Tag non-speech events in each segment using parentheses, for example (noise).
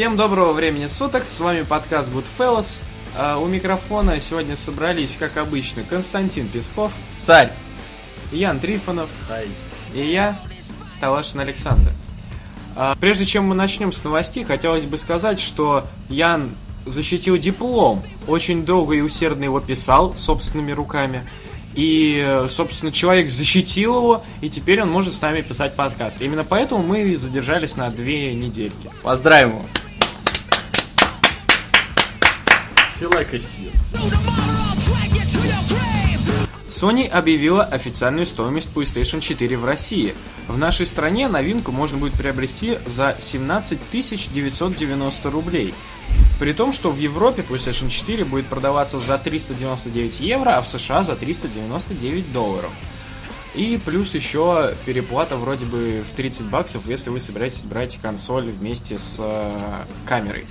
Всем доброго времени суток, с вами подкаст Goodfellas. А у микрофона сегодня собрались, как обычно, Константин Песков, Царь. Ян Трифонов Хай. и я, Талашин Александр. А, Прежде чем мы начнем с новостей, хотелось бы сказать, что Ян защитил диплом. Очень долго и усердно его писал собственными руками. И, собственно, человек защитил его, и теперь он может с нами писать подкаст. Именно поэтому мы задержались на две недельки. Поздравим его. Feel like seal. Sony объявила официальную стоимость PlayStation 4 в России. В нашей стране новинку можно будет приобрести за 17 990 рублей. При том, что в Европе PlayStation 4 будет продаваться за 399 евро, а в США за 399 долларов. И плюс еще переплата вроде бы в 30 баксов, если вы собираетесь брать консоль вместе с э, камерой.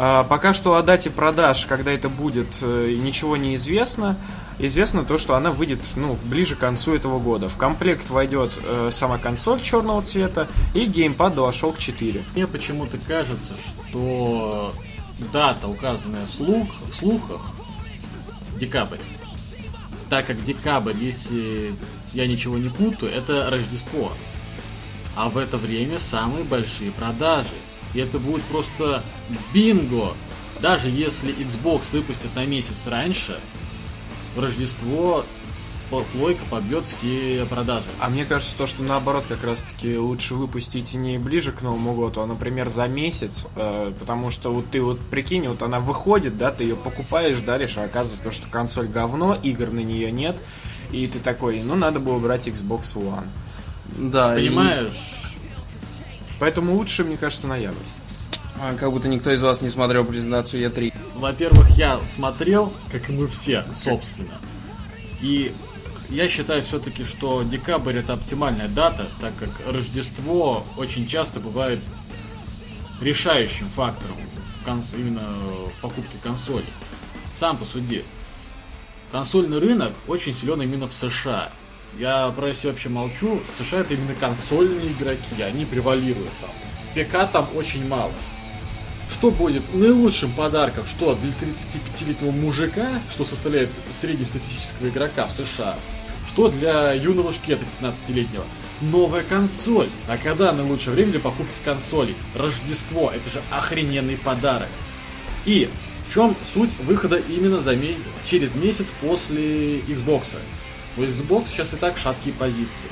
А, Пока что о дате продаж, когда это будет, э, ничего не известно. Известно то, что она выйдет ну, ближе к концу этого года. В комплект войдет э, сама консоль черного цвета и геймпад DualShock 4. Мне почему-то кажется, что дата, указанная в, слух, в слухах, декабрь. Так как декабрь, если я ничего не путаю, это Рождество. А в это время самые большие продажи. И это будет просто бинго. Даже если Xbox выпустит на месяц раньше, в Рождество плойка побьет все продажи. А мне кажется, то, что наоборот, как раз таки лучше выпустить не ближе к Новому году, а, например, за месяц, э, потому что вот ты вот прикинь, вот она выходит, да, ты ее покупаешь, даришь, а оказывается, то, что консоль говно, игр на нее нет, и ты такой, ну, надо было брать Xbox One. Да, и, Понимаешь? Поэтому лучше, мне кажется, ноябрь. а, как будто никто из вас не смотрел презентацию E E3. Во-первых, я смотрел, как и мы все, собственно. И я считаю все-таки, что декабрь это оптимальная дата, так как Рождество очень часто бывает решающим фактором в конс- именно в покупке консоли. Сам посуди. Консольный рынок очень силен именно в США. Я про Россию вообще молчу. В США это именно консольные игроки, они превалируют там. ПК там очень мало. Что будет наилучшим подарком, что для 35-летнего мужика, что составляет среднестатистического игрока в США, что для юного шкета 15-летнего? Новая консоль. А когда наилучшее время для покупки консолей? Рождество. Это же охрененный подарок. И в чем суть выхода именно за ме- через месяц после Xbox? У Xbox сейчас и так шаткие позиции.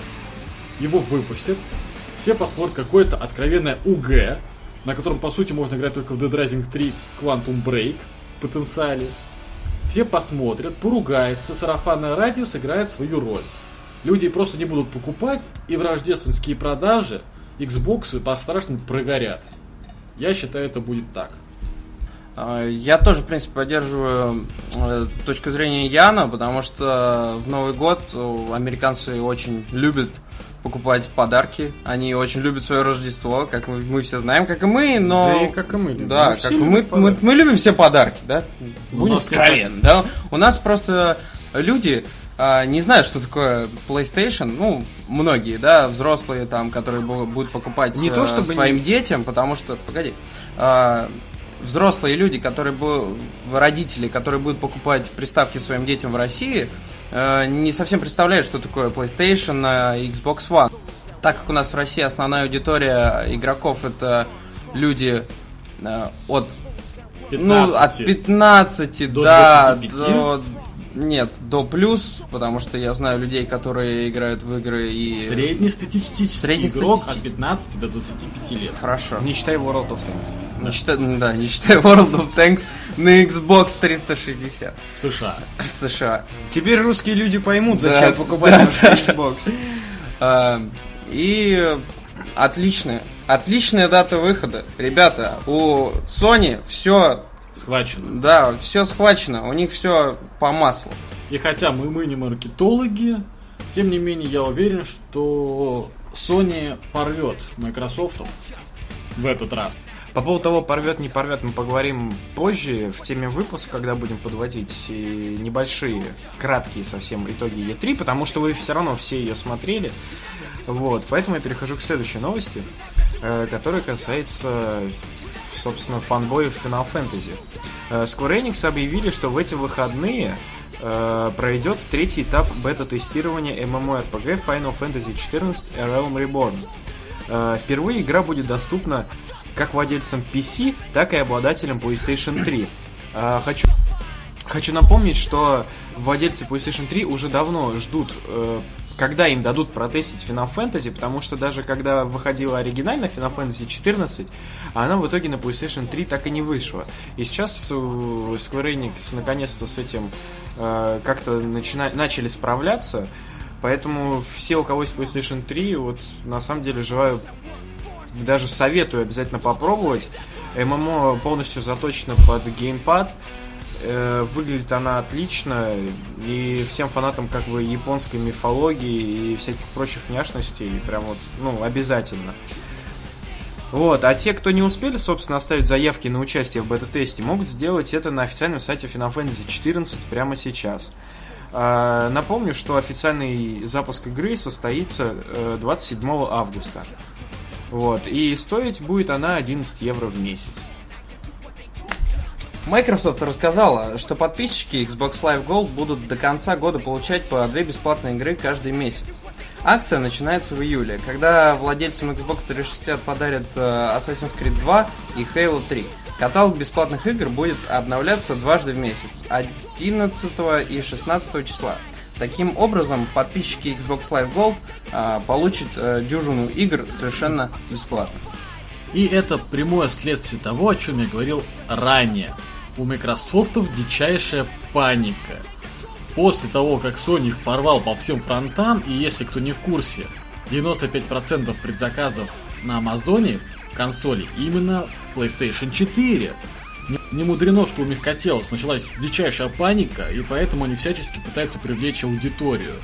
Его выпустят, все посмотрят какое-то откровенное УГ, на котором, по сути, можно играть только в Dead Rising 3 Quantum Break в потенциале. Все посмотрят, поругаются, сарафанное радио сыграет свою роль. Люди просто не будут покупать, и в рождественские продажи Xbox по-страшному прогорят. Я считаю, это будет так. А, Я тоже, в принципе, поддерживаю э, точку зрения Яна, потому что в Новый год э, американцы очень любят покупать подарки. Они очень любят свое Рождество, как мы, мы все знаем, как и мы, но... Да и как и мы любим. Да, Мы как мы, мы, мы любим все подарки, да? У Будем откровенны, да? У нас просто люди а, не знают, что такое PlayStation, ну, многие, да, взрослые там, которые бу- будут покупать Не то, э, чтобы своим не- детям, потому что, погоди, а, взрослые люди, которые бу- родители, которые будут покупать приставки своим детям в России, э, не совсем представляют, что такое PlayStation и Xbox One. Так как у нас в России основная аудитория игроков это люди э, от ну, от 15, До да, 25? до... Нет, до плюс, потому что я знаю людей, которые играют в игры и... Среднестатистический Среднестатистический. игрок от 15 до 25 лет. Хорошо. Не считай World of Tanks. Не считай, да, не считая World of Tanks на Xbox 360 В США. в США. Теперь русские люди поймут, Да, зачем покупать да, да, Xbox. А, И отличная, отличная дата выхода. Ребята, у Sony все, Схвачено. да, все схвачено, у них все по маслу. И хотя мы, мы не маркетологи, тем не менее я уверен, что Sony порвет Microsoft в этот раз. По поводу того, порвет, не порвет, мы поговорим позже в теме выпуска, когда будем подводить небольшие, краткие совсем итоги Е3, потому что вы все равно все ее смотрели. Вот, поэтому я перехожу к следующей новости, э, которая касается собственно, фанбоев Final Fantasy. Э, Square Enix объявили, что в эти выходные э, пройдет третий этап бета-тестирования MMORPG Final Fantasy XIV Realm Reborn. Э, впервые игра будет доступна как владельцам PC, так и обладателям PlayStation 3. Э, хочу, хочу напомнить, что владельцы PlayStation 3 уже давно ждут когда им дадут протестить Final Fantasy, потому что даже когда выходила оригинальная Final Fantasy 14, она в итоге на PlayStation 3 так и не вышла. И сейчас Square Enix наконец-то с этим э, как-то начина... начали справляться, поэтому все, у кого есть PlayStation 3, вот на самом деле желаю, даже советую обязательно попробовать. ММО полностью заточено под геймпад, Э, выглядит она отлично, и всем фанатам как бы японской мифологии и всяких прочих няшностей прям вот, ну, обязательно. Вот, а те, кто не успели, собственно, оставить заявки на участие в бета-тесте, могут сделать это на официальном сайте Final Fantasy 14 прямо сейчас. А, напомню, что официальный запуск игры состоится 27 э, августа. Вот, и стоить будет она 11 евро в месяц. Microsoft рассказала, что подписчики Xbox Live Gold будут до конца года получать по две бесплатные игры каждый месяц. Акция начинается в июле, когда владельцам Xbox 360 подарят э, Assassin's Creed 2 и Halo 3. Каталог бесплатных игр будет обновляться дважды в месяц, 11 и 16 числа. Таким образом, подписчики Xbox Live Gold а, получат а, дюжину игр совершенно бесплатно. И это прямое следствие того, о чем я говорил ранее у Microsoft дичайшая паника. После того, как Sony их порвал по всем фронтам, и если кто не в курсе, 95% предзаказов на Амазоне консоли именно PlayStation 4. Не, мудрено, что у мягкотелов началась дичайшая паника, и поэтому они всячески пытаются привлечь аудиторию.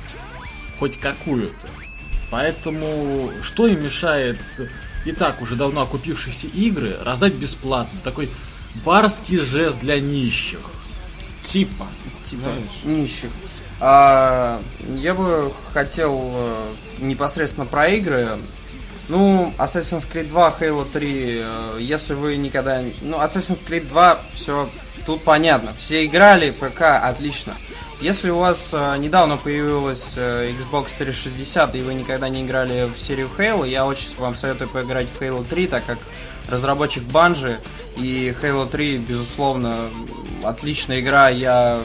Хоть какую-то. Поэтому что им мешает и так уже давно окупившиеся игры раздать бесплатно? Такой барский жест для нищих. Типа. Типа нищих. А, я бы хотел э, непосредственно про игры. Ну, Assassin's Creed 2, Halo 3, э, если вы никогда... Ну, Assassin's Creed 2, все тут понятно. Все играли, ПК, отлично. Если у вас э, недавно появилась э, Xbox 360 и вы никогда не играли в серию Halo, я очень вам советую поиграть в Halo 3, так как разработчик Bungie, и Halo 3, безусловно, отличная игра. Я,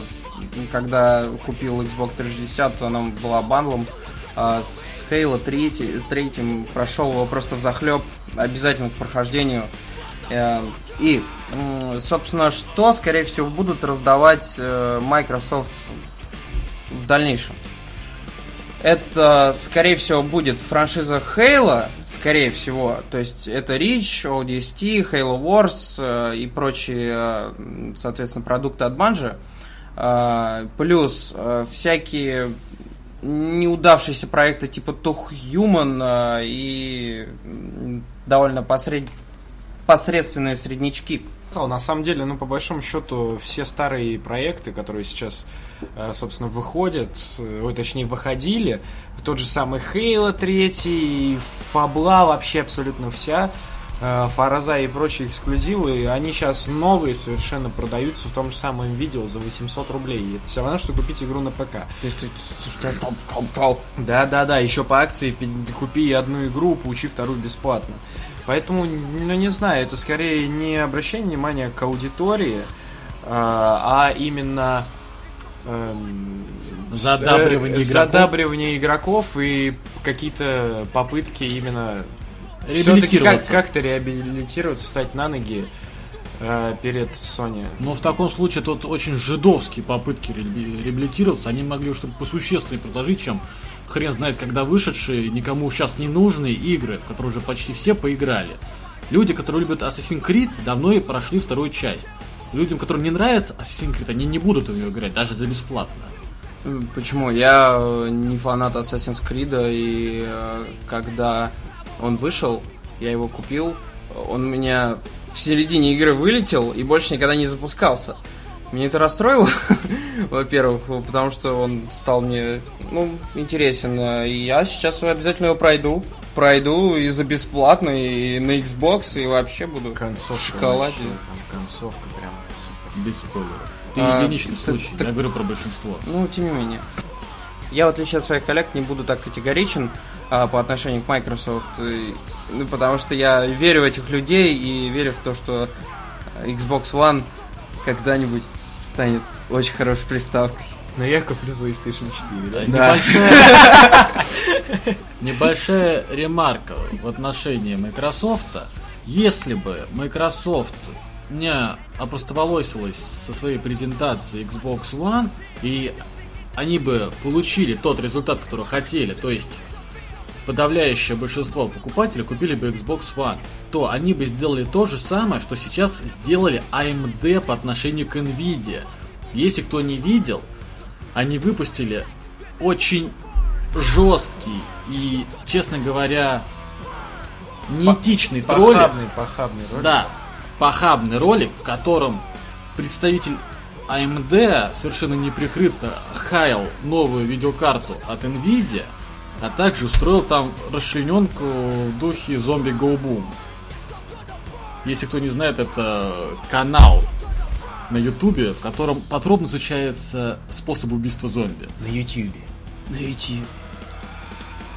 когда купил Xbox 360, она была бандлом. А с Halo 3, с третьим прошел его просто в захлеб, обязательно к прохождению. Э, и, собственно, что, скорее всего, будут раздавать э, Microsoft в дальнейшем? Это, скорее всего, будет франшиза Halo, скорее всего. То есть это Reach, ODST, Halo Wars э, и прочие, э, соответственно, продукты от Bungie. Э, плюс всякие неудавшиеся проекты типа Too Human и довольно посред... посредственные среднячки. На самом деле, ну, по большому счету, все старые проекты, которые сейчас, э, собственно, выходят, э, ой, точнее, выходили, тот же самый Halo 3, Фабла, вообще абсолютно вся, э, Фараза и прочие эксклюзивы, они сейчас новые совершенно продаются в том же самом видео за 800 рублей. Это все равно, что купить игру на ПК. То есть, что Да, да, да, еще по акции купи одну игру, получи вторую бесплатно. Поэтому, ну не знаю, это скорее не обращение внимания к аудитории, а, а именно эм, задабривание, э, игроков. задабривание игроков и какие-то попытки именно все-таки как- как-то реабилитироваться, стать на ноги э, перед Sony. Но в таком случае тут очень жидовские попытки реабилитироваться, они могли чтобы посущественнее предложить, чем хрен знает когда вышедшие, никому сейчас не нужные игры, в которые уже почти все поиграли. Люди, которые любят Assassin's Creed, давно и прошли вторую часть. Людям, которым не нравится Assassin's Creed, они не будут в нее играть, даже за бесплатно. Почему? Я э, не фанат Assassin's Creed, и э, когда он вышел, я его купил, он у меня в середине игры вылетел и больше никогда не запускался. Меня это расстроило, (laughs) во-первых, потому что он стал мне, ну, интересен. И я сейчас обязательно его пройду. Пройду и за бесплатно, и на Xbox, и вообще буду Концовка в шоколаде. вообще, там концовка прям супер. Без спойлеров. Ты А, единичный так- случай, так- я говорю про большинство. Ну, тем не менее. Я, в отличие от своих коллег, не буду так категоричен а, по отношению к Microsoft, и- ну, потому что я верю в этих людей и верю в то, что Xbox One когда-нибудь станет очень хорошей приставкой. Но я куплю PlayStation 4, да? Да. Небольшая, небольшая ремарка в отношении Microsoft. Если бы Microsoft не опростоволосилась со своей презентацией Xbox One, и они бы получили тот результат, который хотели, то есть подавляющее большинство покупателей купили бы Xbox One, то они бы сделали то же самое, что сейчас сделали AMD по отношению к Nvidia. Если кто не видел, они выпустили очень жесткий и, честно говоря, неэтичный ролик. Похабный, похабный ролик. Да, похабный ролик, в котором представитель AMD совершенно неприкрыто хаял новую видеокарту от Nvidia, а также устроил там расчлененку в духе зомби Go Boom. Если кто не знает, это канал на ютубе, в котором подробно изучается способ убийства зомби. На YouTube. Найти.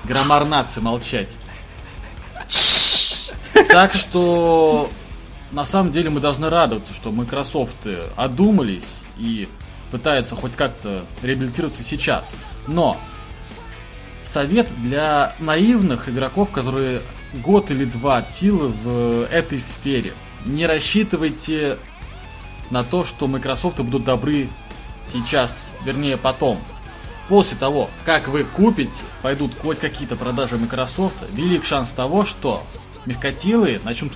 Граммар нации молчать. Так что на самом деле мы должны радоваться, что Microsoft одумались и пытаются хоть как-то реабилитироваться сейчас. Но совет для наивных игроков, которые год или два от силы в этой сфере. Не рассчитывайте на то, что Microsoft будут добры сейчас, вернее потом. После того, как вы купите, пойдут хоть какие-то продажи Microsoft, велик шанс того, что мягкотелые начнут,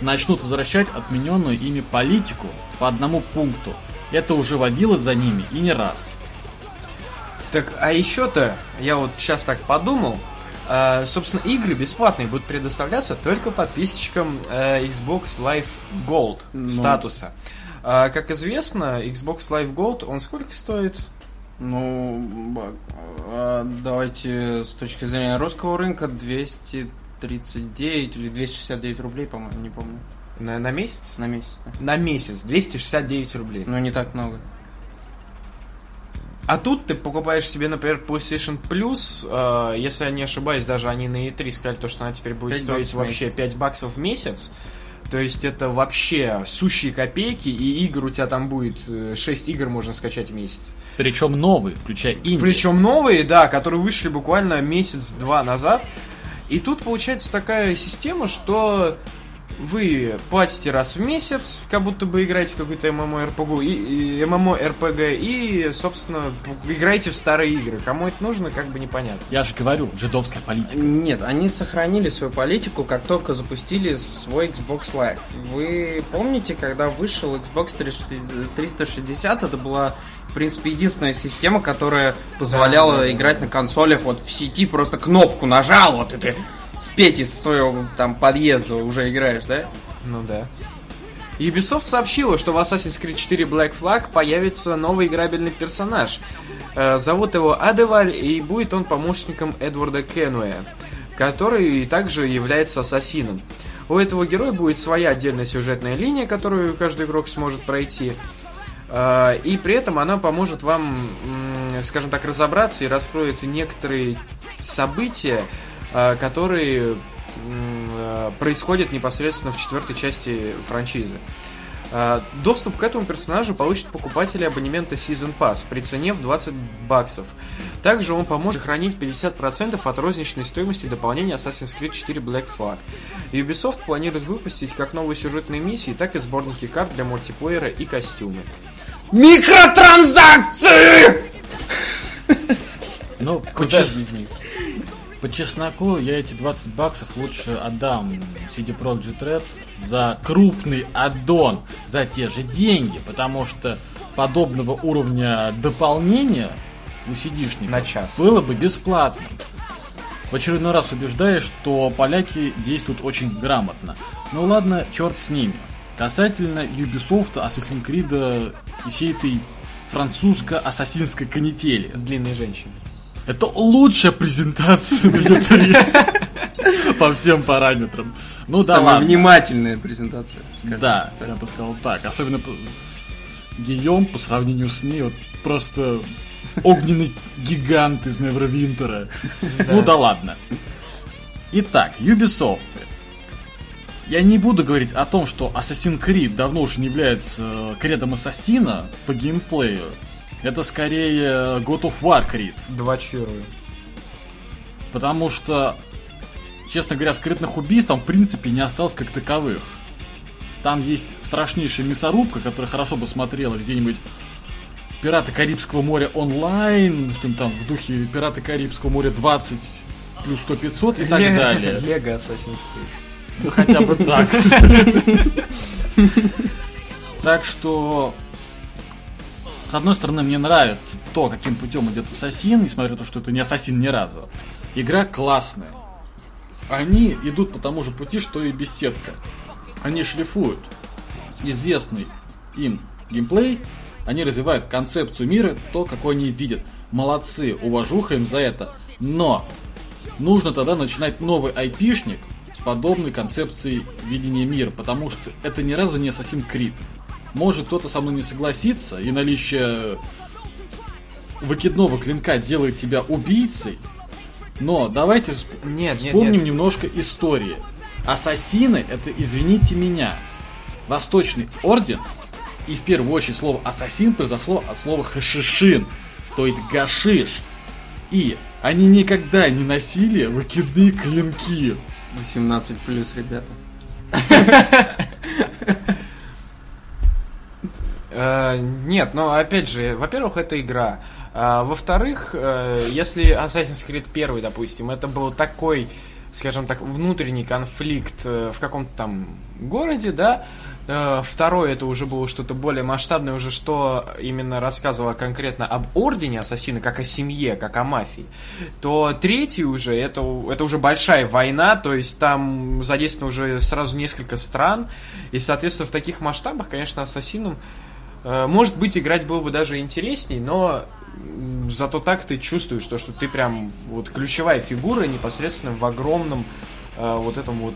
начнут возвращать отмененную ими политику по одному пункту. Это уже водилось за ними и не раз. Так, а еще-то, я вот сейчас так подумал, собственно, игры бесплатные будут предоставляться только подписчикам э, Xbox Live Gold Ну. статуса. А, как известно, Xbox Live Gold, он сколько стоит? Ну, а, давайте с точки зрения русского рынка 239 или 269 рублей, по-моему, не помню. На, на месяц? На месяц. да. На месяц, 269 рублей. Ну, не так много. А тут ты покупаешь себе, например, PlayStation Plus, э, если я не ошибаюсь, даже они на E3 сказали, то, что она теперь будет стоить вообще 5 баксов в месяц. То есть это вообще сущие копейки, и игр у тебя там будет, 6 игр можно скачать в месяц. Причем новые, включая инди. Причем новые, да, которые вышли буквально месяц-два назад. И тут получается такая система, что вы платите раз в месяц, как будто бы играете в какой-то MMORPG, и, и, MMORPG, и, собственно, играете в старые игры. Кому это нужно, как бы непонятно. Я же говорю, жидовская политика. Нет, они сохранили свою политику, как только запустили свой Xbox Live. Вы помните, когда вышел Xbox 360, это была, в принципе, единственная система, которая позволяла Да, да, да, играть на консолях вот в сети, просто кнопку нажал, вот и ты с Пети с своего там подъезда уже играешь, да? Ну да. Ubisoft сообщила, что в Assassin's Creed 4 Black Flag появится новый играбельный персонаж. Э, зовут его Адеваль, и будет он помощником Эдварда Кенуэя, который также является ассасином. У этого героя будет своя отдельная сюжетная линия, которую каждый игрок сможет пройти. Э, И при этом она поможет вам, скажем так, разобраться и раскроет некоторые события, э, которые м, э, происходят непосредственно в четвертой части франшизы. Э, Доступ к этому персонажу получат покупатели абонемента Season Pass при цене в 20 баксов. Также он поможет хранить 50% от розничной стоимости дополнения Assassin's Creed 4 Black Flag. Ubisoft планирует выпустить как новые сюжетные миссии, так и сборники карт для мультиплеера и костюмы. Микротранзакции! Ну, Куда же без них? По чесноку я эти 20 баксов лучше отдам CD Projekt Red за крупный аддон, за те же деньги, потому что подобного уровня дополнения у CD-шников На час. было бы бесплатным. В очередной раз убеждаюсь, что поляки действуют очень грамотно. Ну ладно, черт с ними. Касательно Ubisoft, Assassin's Creed и всей этой французско-ассасинской канители. Длинные женщины. Это лучшая презентация на E3 по всем параметрам. Ну да Самая внимательная презентация. Да, я бы сказал так. Особенно Гийом по сравнению с ней вот просто огненный гигант из Невровинтера. (laughs) Ну да ладно. Итак, Ubisoft. Я не буду говорить о том, что Assassin's Creed давно уже не является э, кредом Ассасина по геймплею. Это скорее God of War Creed. Два чирую. Потому что, честно говоря, скрытных убийств там в принципе не осталось как таковых. Там есть страшнейшая мясорубка, которая хорошо бы смотрелась где-нибудь Пираты Карибского моря онлайн, что там в духе Пираты Карибского моря 20 плюс 100 500 и так Лего- далее. (laughs) Лего Assassin's Creed. Ну, хотя бы так. (laughs) Так что, с одной стороны, мне нравится то, каким путем идет Ассасин, несмотря на то, что это не Ассасин ни разу. Игра классная. Они идут по тому же пути, что и беседка. Они шлифуют известный им геймплей, они развивают концепцию мира, то, какой они видят. Молодцы, уважуха им за это. Но нужно тогда начинать новый айпишник с подобной концепцией видения мира, потому что это ни разу не Assassin's Creed. Может кто-то со мной не согласится, и наличие выкидного клинка делает тебя убийцей, но давайте всп- Нет, нет, вспомним нет. немножко истории. Ассасины это, извините меня, Восточный Орден, и в первую очередь слово ассасин произошло от слова хашишин, то есть гашиш. И они никогда не носили выкидные клинки. 18 плюс, ребята. (laughs) Э, Нет, но опять же, во-первых, это игра. А, Во-вторых, э, если Assassin's Creed 1, допустим, это был такой, скажем так, внутренний конфликт э, в каком-то там городе, да, Второе, это уже было что-то более масштабное, уже что именно рассказывало конкретно об ордене ассасина, как о семье, как о мафии. То третий уже, это, это уже большая война, то есть там задействовано уже сразу несколько стран. И, соответственно, в таких масштабах, конечно, ассасином Может быть, играть было бы даже интересней, но зато так ты чувствуешь, то, что ты прям вот ключевая фигура непосредственно в огромном э, вот этом вот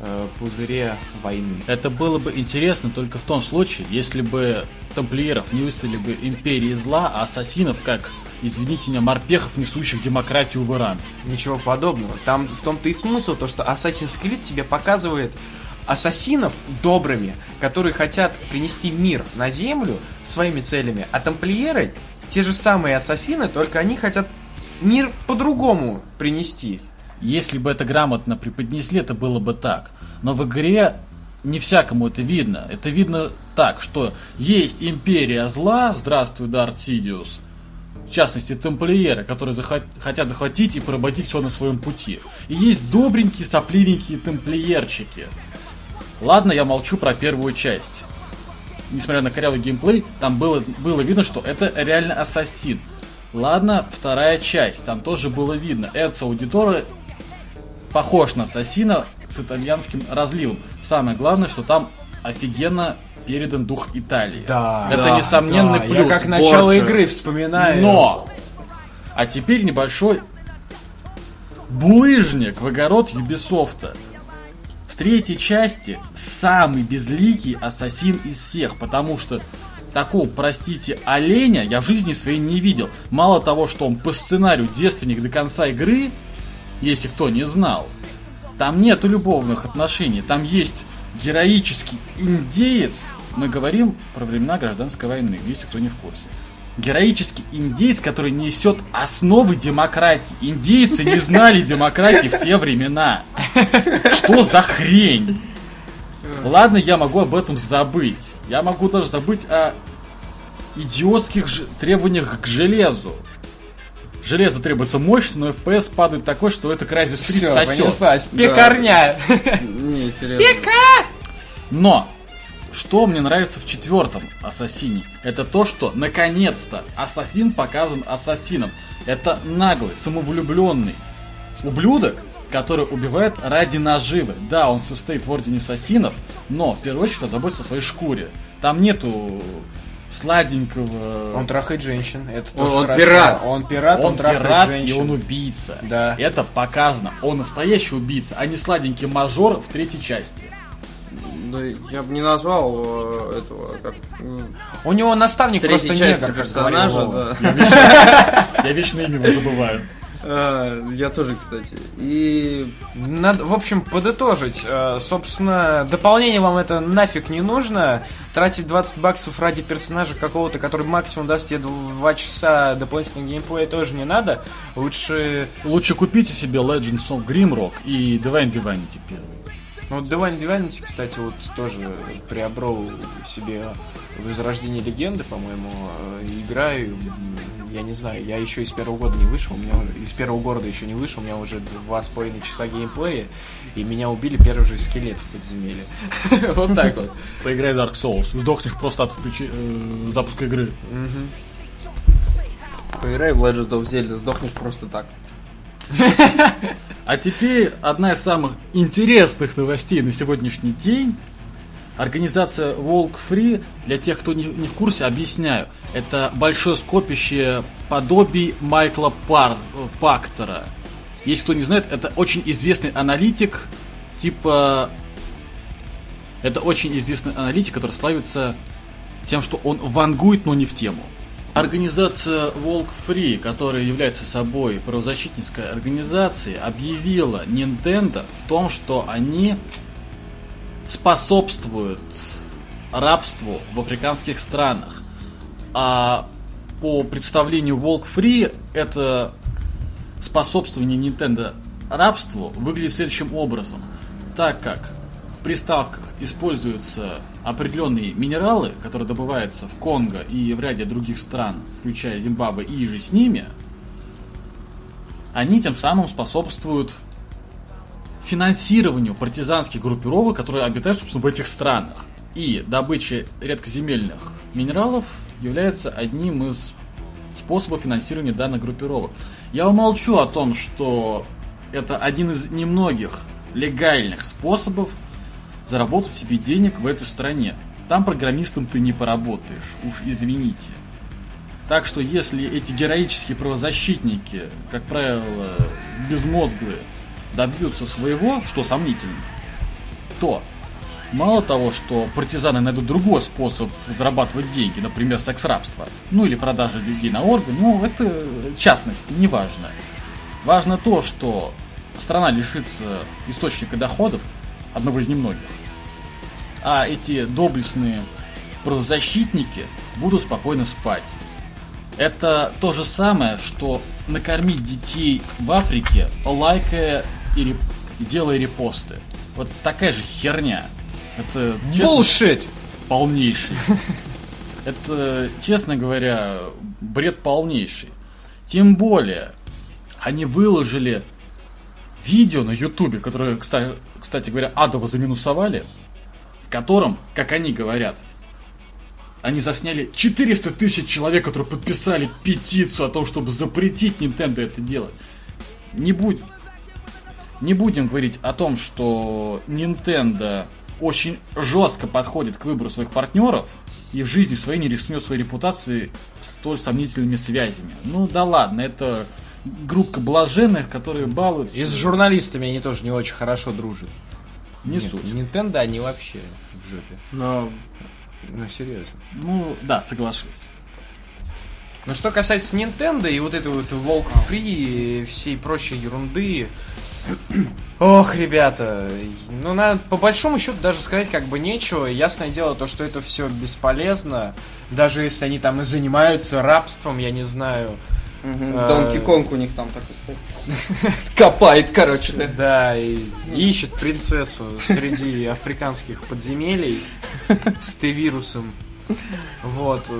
э, пузыре войны. Это было бы интересно только в том случае, если бы тамплиеров не выставили бы империи зла, а ассасинов как, извините меня, морпехов, несущих демократию в Иран. Ничего подобного. Там в том-то и смысл, то, что Assassin's Creed тебе показывает ассасинов добрыми, которые хотят принести мир на землю своими целями, а тамплиеры те же самые ассасины, только они хотят мир по-другому принести. Если бы это грамотно преподнесли, это было бы так. Но в игре не всякому это видно. Это видно так, что есть империя зла, здравствуй, Дарт Сидиус, в частности, тамплиеры, которые захот- хотят захватить и поработить все на своем пути. И есть добренькие, сопливенькие тамплиерчики. Ладно, я молчу про первую часть. Несмотря на корявый геймплей, там было, было видно, что это реально ассасин. Ладно, вторая часть, там тоже было видно. Эдсо Аудитора похож на ассасина с итальянским разливом. Самое главное, что там офигенно передан дух Италии. Да, Это да, несомненный да. плюс. Я как начало Борджиа. игры вспоминаю. Но! А теперь небольшой булыжник в огород Юбисофта. В третьей части самый безликий ассасин из всех, потому что такого, простите, оленя я в жизни своей не видел. Мало того, что он по сценарию девственник до конца игры, если кто не знал, там нету любовных отношений, там есть героический индеец. Мы говорим про времена гражданской войны, если кто не в курсе. Героический индеец, который несет основы демократии. Индейцы не знали демократии в те времена. Что за хрень? Ладно, я могу об этом забыть. Я могу даже забыть о идиотских ж- требованиях к железу. Железо требуется мощно, но FPS падает такой, что это Crysis 3 Все, сосет. понеслась. Пекарня. Не, серьезно. Но что мне нравится в четвертом Ассасине, это то, что наконец-то Ассасин показан Ассасином. Это наглый, самовлюбленный ублюдок, который убивает ради наживы. Да, он состоит в Ордене Ассасинов, но в первую очередь он заботится о своей шкуре. Там нету сладенького... Он трахает женщин, это Он- тоже он хорошо. пират. Он пират, он, Он трахает пират женщин. и он убийца. Да. Это показано. Он настоящий убийца, а не сладенький мажор в третьей части. Да, я бы не назвал э, этого как У него наставник третьей просто части негр, персонажа, да. Я вечно имя его забываю. А, Я тоже, кстати. И Надо, в общем, подытожить. Э, Собственно, дополнение вам это нафиг не нужно. Тратить 20 баксов ради персонажа какого-то, который максимум даст тебе 2 часа дополнительного геймплея, тоже не надо. Лучше... Лучше купите себе Legends of Grimrock и Divine Divinity первый. Ну, вот Divine Divinity, кстати, вот тоже приобрел себе Возрождение Легенды, по-моему, э, играю. Я не знаю, я еще из первого года не вышел, у меня из первого города еще не вышел, у меня уже два с половиной часа геймплея, и меня убили первый же скелет в подземелье. (laughs) Вот так вот. Поиграй в Dark Souls. Сдохнешь просто от э, запуска игры. поиграй в Legend of Zelda, сдохнешь просто так. А теперь одна из самых интересных новостей на сегодняшний день. Организация Walk Free, для тех, кто не, в курсе, объясняю. Это большое скопище подобий Майкла Пар, э, Пактора. Если кто не знает, это очень известный аналитик, типа... Это очень известный аналитик, который славится тем, что он вангует, но не в тему. Организация Walk Free, которая является собой правозащитнической организацией, объявила Nintendo в том, что они способствуют рабству в африканских странах. А по представлению Walk Free это способствование Nintendo рабству выглядит следующим образом. Так как в приставках используются определенные минералы, которые добываются в Конго и в ряде других стран, включая Зимбабве и же с ними, они тем самым способствуют финансированию партизанских группировок, которые обитают, собственно, в этих странах. И добыча редкоземельных минералов является одним из способов финансирования данных группировок. Я умолчу о том, что это один из немногих легальных способов заработать себе денег в этой стране. Там программистом ты не поработаешь, уж извините. Так что если эти героические правозащитники, как правило, безмозглые, добьются своего, что сомнительно, то мало того, что партизаны найдут другой способ зарабатывать деньги, например, секс-рабство, ну или продажа людей на органы, ну это частности, не важно. Важно то, что страна лишится источника доходов, одного из немногих, а эти доблестные правозащитники будут спокойно спать. Это то же самое, что накормить детей в Африке, лайкая и реп- делая репосты. Вот такая же херня. Это честно, Bullshit! полнейший. Это, честно говоря, бред полнейший. Тем более, они выложили видео на Ютубе, которое, кстати, кстати говоря, адово заминусовали, в котором, как они говорят, они засняли 400 тысяч человек, которые подписали петицию о том, чтобы запретить Nintendo это делать. Не будь, не будем говорить о том, что Nintendo очень жестко подходит к выбору своих партнеров и в жизни своей не рискнет своей репутацией столь сомнительными связями. Ну да ладно, это группа блаженных, которые балуются. И с журналистами они тоже не очень хорошо дружат. Не Нет, суть. Nintendo они вообще в жопе. Но Ну, серьезно. Ну да, соглашусь. Но что касается Nintendo и вот этой вот Walk Free и всей прочей ерунды, (clears throat) ох, ребята, ну, на, по большому счету даже сказать как бы нечего. Ясное дело то, что это все бесполезно. Даже если они там и занимаются рабством, я не знаю. А, Донки Конг у них там такой (laughs) скопает, короче, да. Да, и ищет принцессу среди африканских подземелий с Т-вирусом. Вот.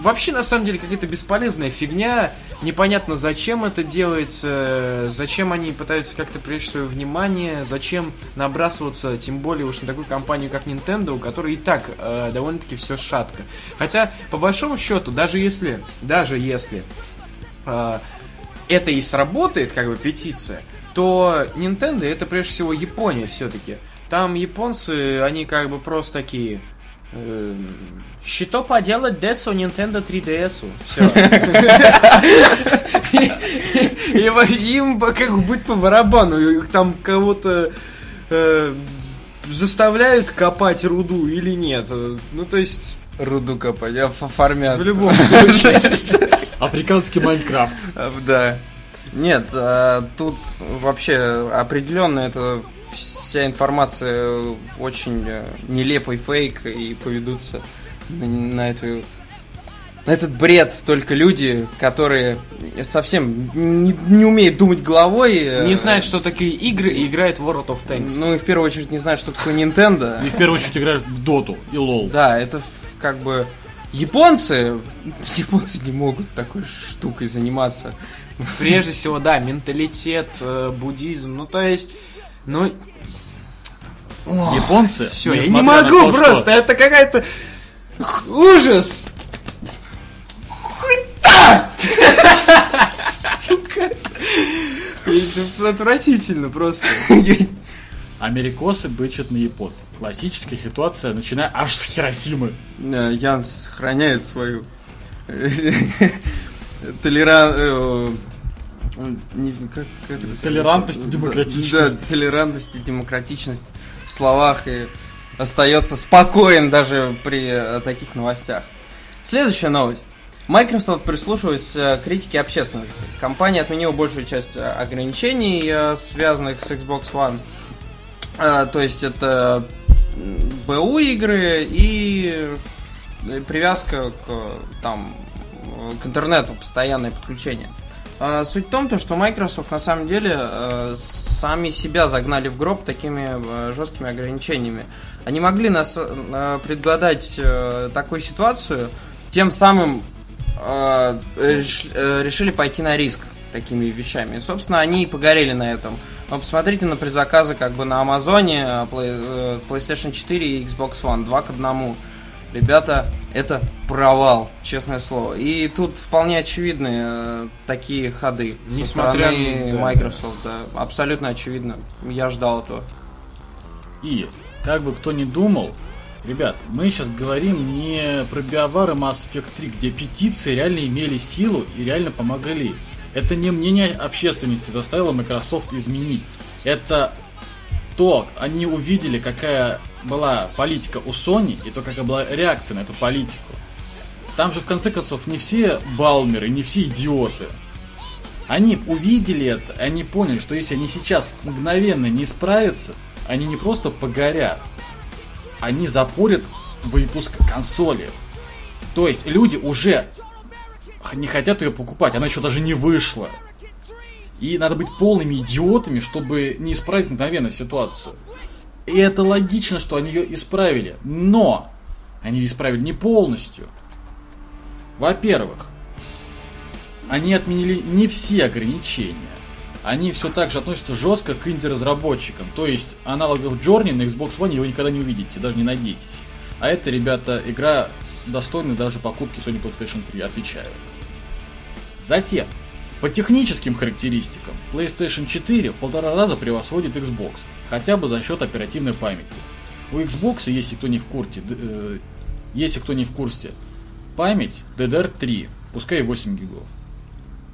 Вообще, на самом деле, какая-то бесполезная фигня. Непонятно, зачем это делается, зачем они пытаются как-то привлечь свое внимание, зачем набрасываться, тем более уж на такую компанию, как Nintendo, у которой и так э, довольно-таки все шатко. Хотя, по большому счету, даже если, даже если э, это и сработает, как бы петиция, то Nintendo это прежде всего Япония все-таки. Там японцы, они как бы просто такие... э, Что поделать Десу Nintendo 3DS? Все. (laughs) Им как бы быть по барабану. Там кого-то э, заставляют копать руду или нет. Ну, то есть, Руду копать, а фармят. в любом случае. (laughs) Африканский Майнкрафт. А, Да. Нет, а, тут вообще определенно это вся информация очень э, нелепый фейк и поведутся на, на эту на этот бред только люди, которые совсем не, не умеют думать головой. э, Не знает, что такие игры и играет в World of Tanks. Ну и в первую очередь не знают, что такое Nintendo. И в первую очередь играешь в Доту и Лол. Да, это как бы японцы, японцы не могут такой штукой заниматься. Прежде всего, да, менталитет, э, буддизм, ну то есть, ну Японцы, все, я не могу то, что- просто, это какая-то ужас. Хуйта! (laughs) Сука. Это отвратительно просто. (laughs) Америкосы бычат на японцев. Классическая ситуация, начиная аж с Хиросимы. Э, Ян сохраняет свою (laughs) толеран... как, как это Толерантность и демократичность. Да, толерантность и демократичность в словах и остается спокоен даже при э, таких новостях. Следующая новость. Microsoft прислушивалась э, к критике общественности. Компания отменила большую часть э, ограничений, э, связанных с Xbox One. Э, То есть это БУ игры и э, привязка к там э, к интернету, постоянное подключение. А, Суть в том, то, что Microsoft на самом деле э, сами себя загнали в гроб такими э, жесткими ограничениями. Они могли нас э, предугадать э, такую ситуацию, тем самым э, реш- э, решили пойти на риск такими вещами. И, собственно, они и погорели на этом. Но посмотрите на предзаказы как бы на Амазоне, э, Play- э, PlayStation 4 и Xbox One 2 к 1. Ребята, это провал, честное слово. И тут вполне очевидны э, такие ходы со Несмотря стороны на- да, Microsoft. Да. Абсолютно очевидно. Я ждал этого. И, как бы кто ни думал, ребят, мы сейчас говорим не про биовары Mass Effect 3, где петиции реально имели силу и реально помогли. Это не мнение общественности заставило Microsoft изменить. Это то, они увидели, какая была политика у Sony, и то, какая была реакция на эту политику. Там же, в конце концов, не все балмеры, не все идиоты. Они увидели это, они поняли, что если они сейчас мгновенно не справятся, они не просто погорят, они запорят выпуск консоли. То есть люди уже не хотят ее покупать, она еще даже не вышла. И надо быть полными идиотами, чтобы не исправить мгновенно ситуацию. И это логично, что они ее исправили. Но они ее исправили не полностью. Во-первых, они отменили не все ограничения. Они все так же относятся жестко к инди-разработчикам. То есть аналогов Journey на Xbox One вы никогда не увидите, даже не надейтесь. А это, ребята, игра достойна даже покупки Sony PlayStation 3, отвечаю. Затем, по техническим характеристикам, PlayStation 4 в полтора раза превосходит Xbox, хотя бы за счет оперативной памяти. У Xbox, если кто не в курсе, э, если кто не в курсе, память DDR3, пускай и 8 гигов.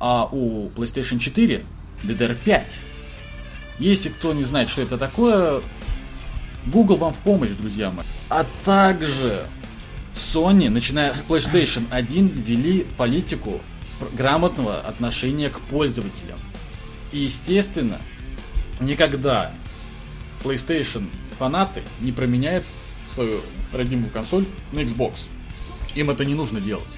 А у PlayStation 4 DDR5. Если кто не знает, что это такое, Google вам в помощь, друзья мои. А также Sony, начиная с PlayStation 1, ввели политику грамотного отношения к пользователям. И, естественно, никогда PlayStation фанаты не променяют свою родимую консоль на Xbox. Им это не нужно делать.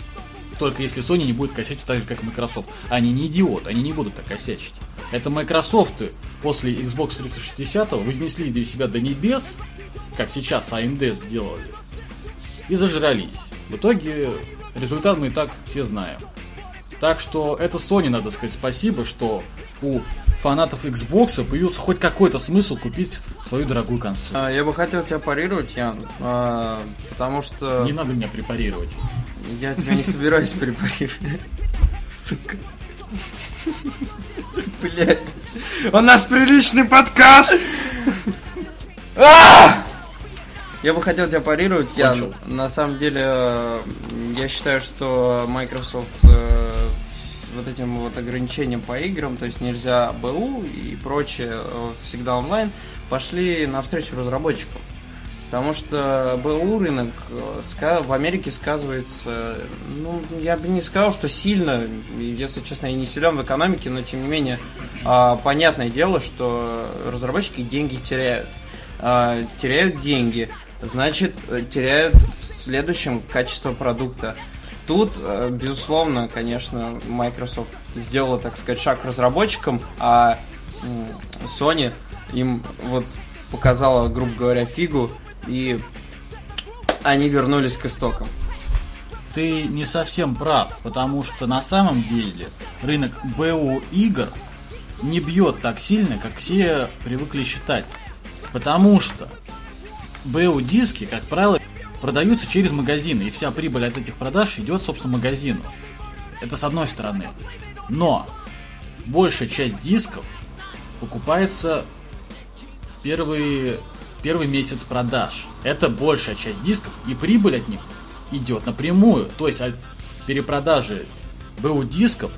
Только если Sony не будет косячить так же, как Microsoft. Они не идиоты, они не будут так косячить. Это Microsoft после Xbox 360 вознесли для себя до небес, как сейчас AMD сделали, и зажрались. В итоге результат мы и так все знаем. Так что это Sony надо сказать спасибо, что у фанатов Xbox появился хоть какой-то смысл купить свою дорогую консоль. А, Я бы хотел тебя парировать, Ян, а, потому что Не надо меня препарировать. я тебя не собираюсь препарировать. Сука. Блять. У нас приличный подкаст! А! Я бы хотел тебя парировать, Ян. Кончил. На самом деле, э, я считаю, что Microsoft э, вот этим вот ограничением по играм, то есть нельзя БУ и прочее э, всегда онлайн, пошли навстречу разработчикам. Потому что БУ рынок в Америке сказывается, ну, я бы не сказал, что сильно, если честно, я не силен в экономике, но тем не менее, а, понятное дело, что разработчики деньги теряют. А, теряют деньги, значит, э, теряют в следующем качество продукта. Тут, э, безусловно, конечно, Microsoft сделала, так сказать, шаг разработчикам, а Sony им вот показала, грубо говоря, фигу, и они вернулись к истокам. Ты не совсем прав, потому что на самом деле рынок БУ игр не бьет так сильно, как все привыкли считать. Потому что БУ диски, как правило, продаются через магазины, и вся прибыль от этих продаж идет, собственно, магазину. Это с одной стороны. Но большая часть дисков покупается в первый, первый месяц продаж. Это большая часть дисков, и прибыль от них идет напрямую. То есть от перепродажи БУ дисков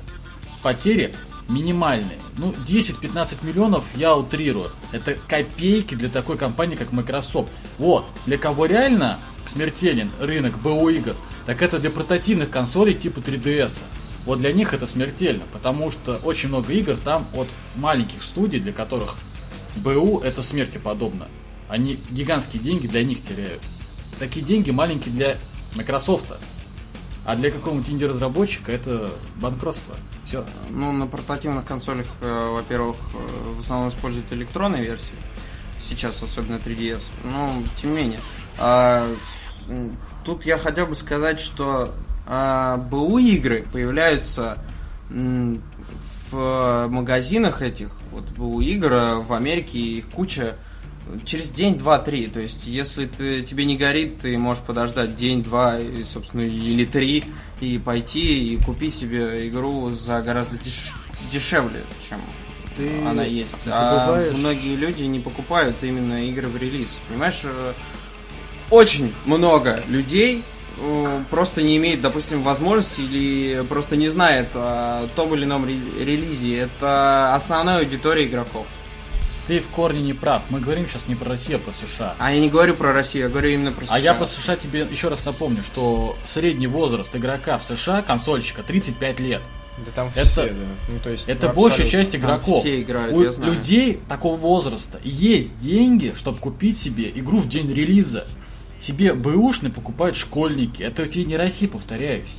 потери минимальные. Ну, 10-15 миллионов я утрирую. Это копейки для такой компании, как Microsoft. Вот, для кого реально смертелен рынок БУ игр, так это для портативных консолей типа 3DS. Вот для них это смертельно, потому что очень много игр там от маленьких студий, для которых БУ это смерти подобно. Они гигантские деньги для них теряют. Такие деньги маленькие для Microsoft. А для какого-нибудь инди-разработчика это банкротство. Все. Ну, на портативных консолях, э, во-первых, э, в основном используют электронные версии. Сейчас, особенно 3DS. Но, тем не менее. А, тут я хотел бы сказать, что а, БУ игры появляются в магазинах этих, вот БУ игр э, в Америке, их куча через день, два, три. То есть, если ты, тебе не горит, ты можешь подождать день, два, и, собственно, или три, и пойти и купить себе игру за гораздо деш- дешевле, чем Ты она есть. А многие люди не покупают именно игры в релиз. Понимаешь, э, очень много людей э, просто не имеет, допустим, возможности или просто не знает о том или ином ре- релизе. Это основная аудитория игроков. Ты в корне не прав. Мы говорим сейчас не про Россию, а про США. А я не говорю про Россию, я говорю именно про США. А я по США тебе еще раз напомню, что средний возраст игрока в США, консольщика, 35 лет. Да там Это- все, да. Ну, то есть, Это ну, большая часть игроков. все играют, У я знаю. людей такого возраста есть деньги, чтобы купить себе игру в день релиза. Себе бэушный покупают школьники. Это тебе не Россия, повторяюсь.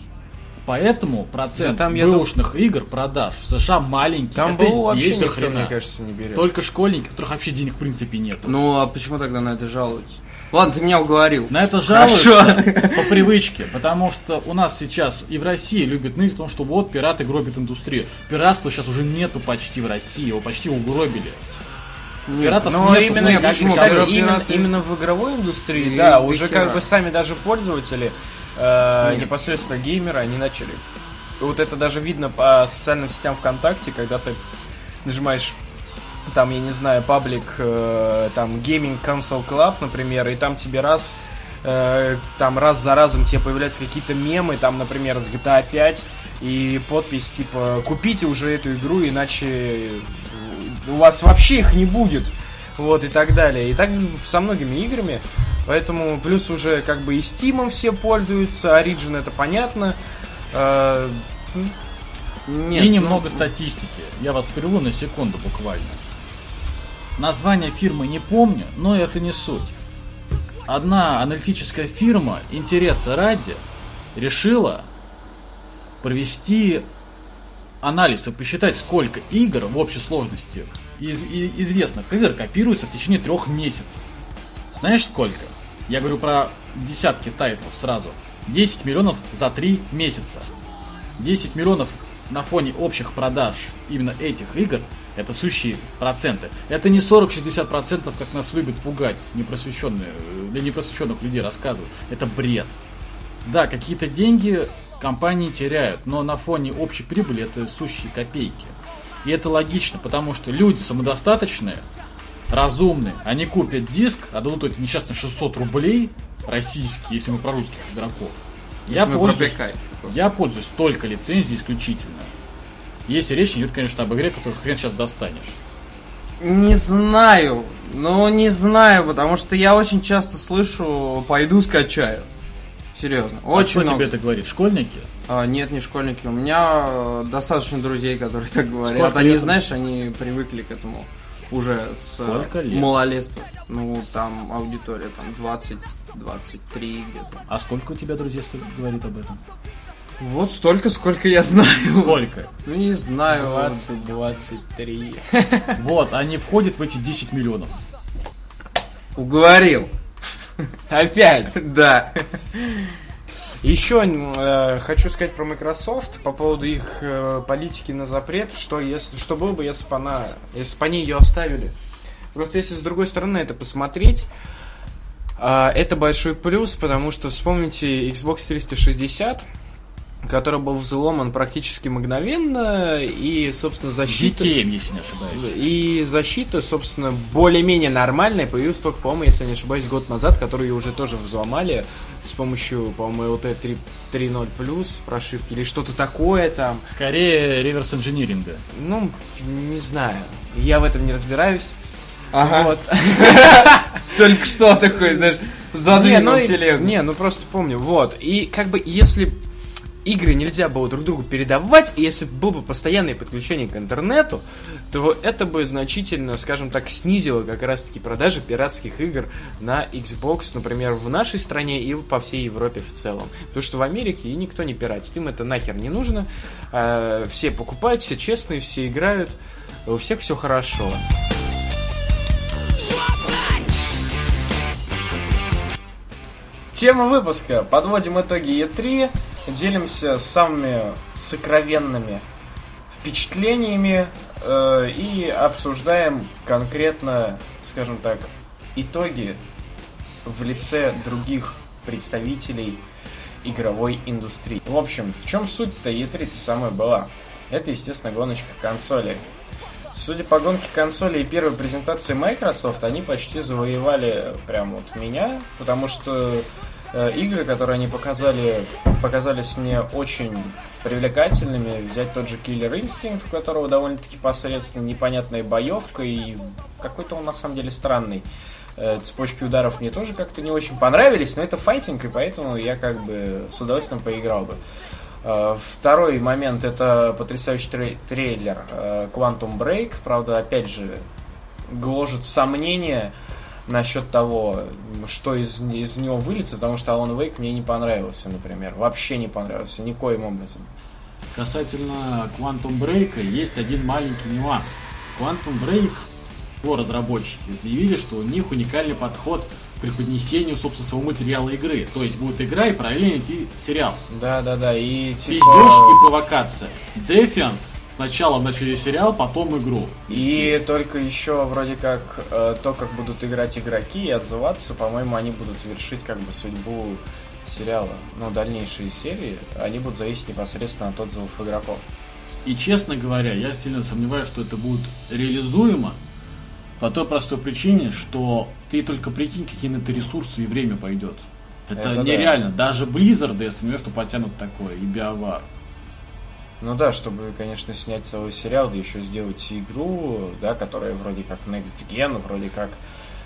Поэтому процент Да там, я дум- бэушных игр продаж в США маленький. Там Это вообще никто, хрена. мне кажется, не берет. Только школьники, у которых вообще денег в принципе нет. Ну, а почему тогда на это жалуются? Ладно, ты меня уговорил. На это жалуются по привычке, потому что у нас сейчас и в России любят ныть в том, что вот пираты гробят индустрию. Пиратства сейчас уже нету почти в России, его почти угробили. Пиратов Но нету. именно, Нет, почему? кстати, Пираты- именно, именно в игровой индустрии, И да, до уже хера. как бы сами даже пользователи, э, Нет. непосредственно геймеры, они начали. И Вот это даже видно по социальным сетям ВКонтакте, когда ты нажимаешь там, я не знаю, паблик, э, там, Gaming Console Club, например, и там тебе раз, э, там раз за разом тебе появляются какие-то мемы, там, например, с GTA 5, и подпись типа «Купите уже эту игру, иначе у вас вообще их не будет». Вот, и так далее. И так со многими играми. Поэтому плюс уже как бы и Steam все пользуются, Origin это понятно. Э, Нет, и ну, немного статистики. Я вас прерву на секунду буквально. Название фирмы не помню, но это не суть. Одна аналитическая фирма интереса ради решила провести анализ и посчитать, сколько игр в общей сложности из и- известных игр копируется в течение трех месяцев. Знаешь сколько? Я говорю про десятки тайтлов сразу. 10 миллионов за 3 месяца. 10 миллионов на фоне общих продаж именно этих игр это сущие проценты. Это не 40-60%, как нас любят пугать непросвещенные, для непросвещенных людей рассказывают. Это бред. Да, какие-то деньги компании теряют, но на фоне общей прибыли это сущие копейки. И это логично, потому что люди самодостаточные, разумные, они купят диск, отдадут эти несчастные 600 рублей российские, если мы про русских игроков. Я Если мы про пользуюсь, я пользуюсь только лицензией исключительно. Если речь идет, конечно, об игре, которую хрен сейчас достанешь. Не знаю. Ну, не знаю, потому что я очень часто слышу «пойду скачаю». Серьезно. А Очень кто много. тебе это говорит? Школьники? А, нет, не школьники. У меня э, достаточно друзей, которые так говорят. Сколько они, лет? знаешь, они привыкли к этому уже с э, Сколько лет? малолетства. Ну, там аудитория там 20, 23 где-то. А сколько у тебя друзей говорит об этом? Вот столько, сколько я знаю. Сколько? Ну, не знаю. 20, 23. Вот, они входят в эти 10 миллионов. Уговорил. Опять. Да. Еще э, хочу сказать про Microsoft по поводу их э, политики на запрет, что если, что было бы, если бы она, если бы они ее оставили. Просто если с другой стороны это посмотреть, э, это большой плюс, потому что вспомните Xbox 360, который был взломан практически мгновенно, и, собственно, защита... GTM, если не ошибаюсь. И защита, собственно, более-менее нормальная, появилась только, по-моему, если я не ошибаюсь, год назад, которую уже тоже взломали с помощью, по-моему, LT 3.0 плюс прошивки или что-то такое там. Скорее реверс инжиниринга. Ну, не знаю. Я в этом не разбираюсь. Ага. Вот. (laughs) Только что такой, знаешь, задвинул ну, телегу. Не, ну просто помню. Вот. И как бы если игры нельзя было друг другу передавать, и если бы было бы постоянное подключение к интернету, то это бы значительно, скажем так, снизило как раз-таки продажи пиратских игр на Xbox, например, в нашей стране и по всей Европе в целом. Потому что в Америке и никто не пиратит, им это нахер не нужно. А, Все покупают, все честные, все играют, у всех все хорошо. Тема выпуска. Подводим итоги E3, делимся самыми сокровенными впечатлениями э, и обсуждаем конкретно, скажем так, итоги в лице других представителей игровой индустрии. В общем, в чем суть-то E3 самая была? Это, естественно, гоночка консолей. Судя по гонке консолей и первой презентации Microsoft, они почти завоевали прям вот меня, потому что игры, которые они показали, показались мне очень привлекательными. Взять тот же Killer Instinct, у которого довольно-таки посредственно непонятная боевка и какой-то он на самом деле странный. Э, Цепочки ударов мне тоже как-то не очень понравились, но это файтинг, и поэтому я как бы с удовольствием поиграл бы. Э, Второй момент это потрясающий трей- трейлер э, Quantum Break. Правда, опять же, гложет сомнения насчет того, что из, из него выльется, потому что Alan Wake мне не понравился, например. Вообще не понравился, никоим образом. Касательно Quantum Break есть один маленький нюанс. Quantum Break, его разработчики, заявили, что у них уникальный подход к преподнесению, собственно, своего материала игры. То есть будет игра и параллельно идти сериал. Да, да, да. И типа... Пиздеж и провокация. Defense сначала начали сериал, потом игру. И только еще вроде как э, то, как будут играть игроки и отзываться, по-моему, они будут вершить как бы судьбу сериала. Но дальнейшие серии, они будут зависеть непосредственно от отзывов игроков. И честно говоря, я сильно сомневаюсь, что это будет реализуемо. По той простой причине, что ты только прикинь, какие на это ресурсы и время пойдет. Это, Это да. нереально. Даже Blizzard, я сомневаюсь, что потянут такое. И BioWare. Ну да, чтобы, конечно, снять целый сериал, да еще сделать игру, да, которая вроде как Next Gen, вроде как,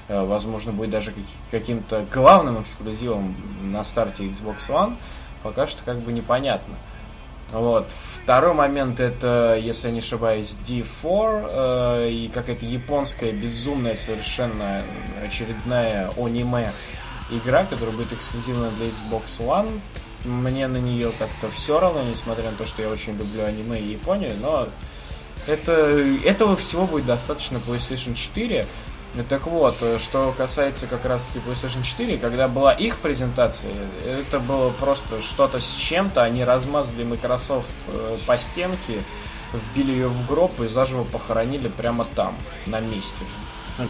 э, возможно, будет даже каки- каким-то главным эксклюзивом на старте Xbox One, пока что как бы непонятно. Вот. Второй момент это, если я не ошибаюсь, D4 э, и какая-то японская безумная совершенно очередная аниме игра, которая будет эксклюзивна для Xbox One. Мне на нее как-то все равно, несмотря на то, что я очень люблю аниме и Японию, но это, этого всего будет достаточно PlayStation 4. Так вот, что касается как раз таки PlayStation 4, когда была их презентация, это было просто что-то с чем-то, они размазали Microsoft э, по стенке, вбили ее в гроб и заживо похоронили прямо там, на месте же.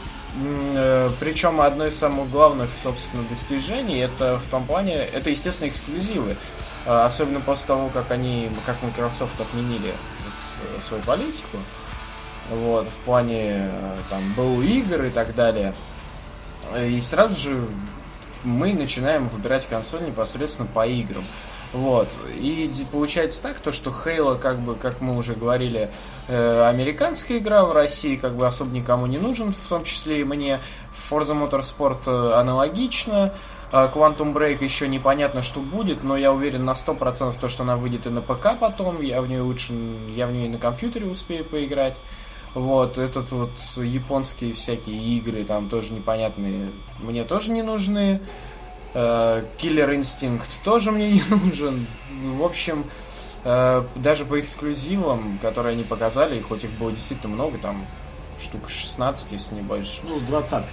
Причем одно из самых главных, собственно, достижений это в том плане, это, естественно, эксклюзивы. А, особенно после того, как они, как Microsoft отменили э, свою политику. Вот, в плане э, там БУ игр и так далее. И сразу же мы начинаем выбирать консоль непосредственно по играм. Вот. И получается так, то, что Halo, как бы, как мы уже говорили, э, американская игра в России, как бы особо никому не нужен, в том числе и мне. Forza Motorsport э, аналогично. А Quantum Break еще непонятно, что будет, но я уверен на 100% то, что она выйдет и на ПК потом. Я в нее лучше, я в нее и на компьютере успею поиграть. Вот, этот вот японские всякие игры, там тоже непонятные, мне тоже не нужны. Киллер Инстинкт тоже мне не (laughs) нужен. В общем, э, даже по эксклюзивам, которые они показали, хоть их было действительно много, там штук 16, если не больше. Ну, двадцатка,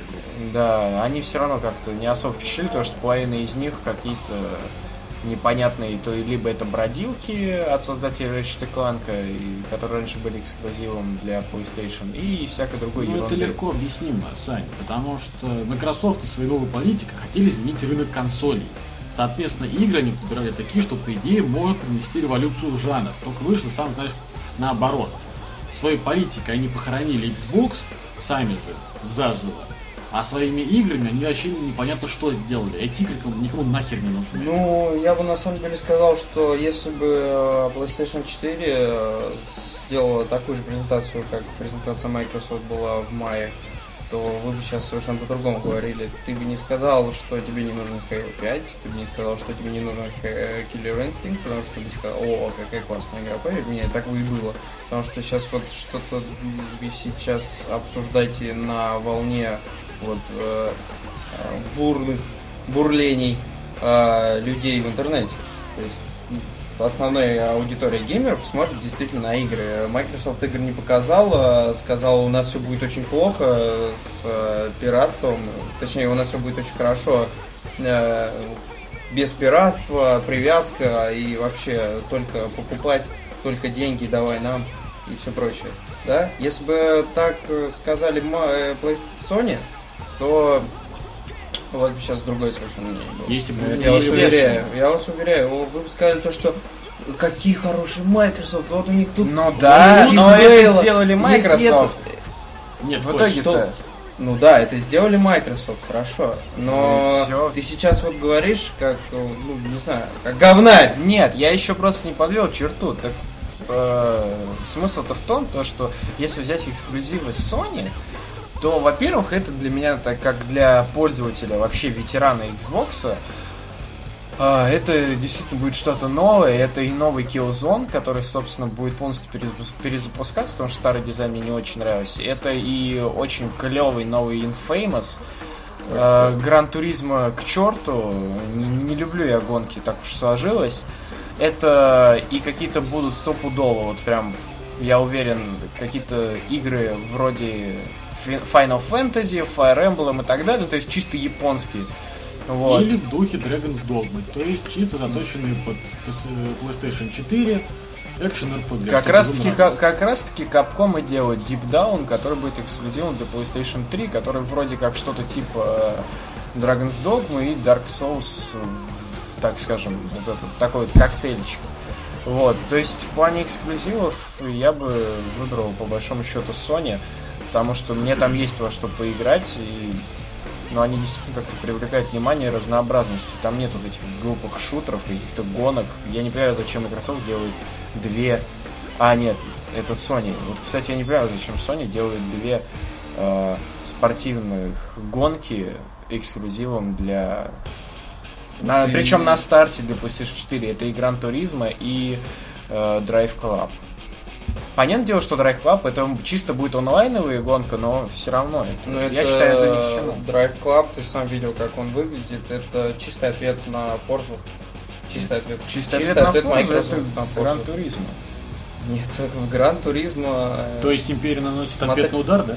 Да, они все равно как-то не особо впечатлили, потому что половина из них какие-то непонятные, то либо это бродилки от создателей Ratchet Clank, которые раньше были эксклюзивом для PlayStation, и всякое другое. Ну, это легко объяснимо, Сань, потому что Microsoft и своей новой политикой хотели изменить рынок консолей. Соответственно, игры они подбирали такие, что, по идее, могут принести революцию в жанр. Только вышло, сам знаешь, наоборот. Своей политикой они похоронили Xbox, сами же, заживо. А своими играми они вообще непонятно что сделали. Эти игры никому нахер не нужны. Ну, я бы на самом деле сказал, что если бы э, PlayStation 4 э, сделала такую же презентацию, как презентация Microsoft была в мае, то вы бы сейчас совершенно по-другому говорили. Ты бы не сказал, что тебе не нужен Halo 5, ты бы не сказал, что тебе не нужен Killer Instinct, потому что ты бы сказал, о, какая классная игра, поверь мне, так бы и было. Потому что сейчас вот что-то вы сейчас обсуждаете на волне вот э, бурных бурлений э, людей в интернете. То есть основная аудитория геймеров смотрит действительно на игры. Microsoft игр не показал, сказал, у нас все будет очень плохо с э, пиратством, точнее, у нас все будет очень хорошо э, без пиратства, привязка и вообще только покупать, только деньги давай нам и все прочее. Да? Если бы так сказали э, Sony, то вот сейчас другой совершенно мнение было. Если бы я вас уверяю, я вас уверяю, вы бы сказали то, что какие хорошие Microsoft, вот у них тут... Ну да, но это сделали Microsoft. Нет, в итоге что? Ну да, это сделали Microsoft, хорошо. Но ну, ты сейчас вот говоришь, как, ну, не знаю, как говнарь. Нет, я еще просто не подвел черту. Так э, смысл-то в том, то, что если взять эксклюзивы Sony, то, во-первых, это для меня, так как для пользователя, вообще ветерана Xbox, а, это действительно будет что-то новое. Это и новый Killzone, который, собственно, будет полностью перезапускаться, потому что старый дизайн мне не очень нравился. Это и очень клевый новый Infamous. Гран Туризма к черту. Не, не люблю я гонки, так уж сложилось. Это и какие-то будут стопудово, вот прям, я уверен, какие-то игры вроде Final Fantasy, Fire Emblem и так далее, то есть чисто японские. Вот. Или в духе Dragon's Dogma, то есть чисто заточенные под PlayStation 4 экшен RPG. Как раз, таки, как, как раз таки Capcom и делают Deep Down, который будет эксклюзивом для PlayStation 3, который вроде как что-то типа э, Dragon's Dogma и Dark Souls, так скажем, вот этот такой вот коктейльчик. Вот, то есть в плане эксклюзивов я бы выбрал по большому счету Sony потому что мне там есть во что поиграть, и но ну, они действительно как-то привлекают внимание разнообразностью. Там нет вот этих глупых шутеров, каких-то гонок. Я не понимаю, зачем Microsoft делает две... А, нет, это Sony. Вот, кстати, я не понимаю, зачем Sony делает две э, спортивных гонки эксклюзивом для... На, причем на старте для PlayStation 4. Это и Gran Turismo, и э, Drive Club. Понятное дело, что Drive Club это чисто будет онлайновая гонка, но все равно это, но я это считаю, это ни к чему. Drive Club, ты сам видел, как он выглядит, это чистый ответ на Forza. Чистый ответ. Чистый, чистый ответ, ответ на Microsoft это на Гран Туризма. Нет, (laughs) в Гран Туризма... То есть Империя наносит Смотри... ответный удар, да?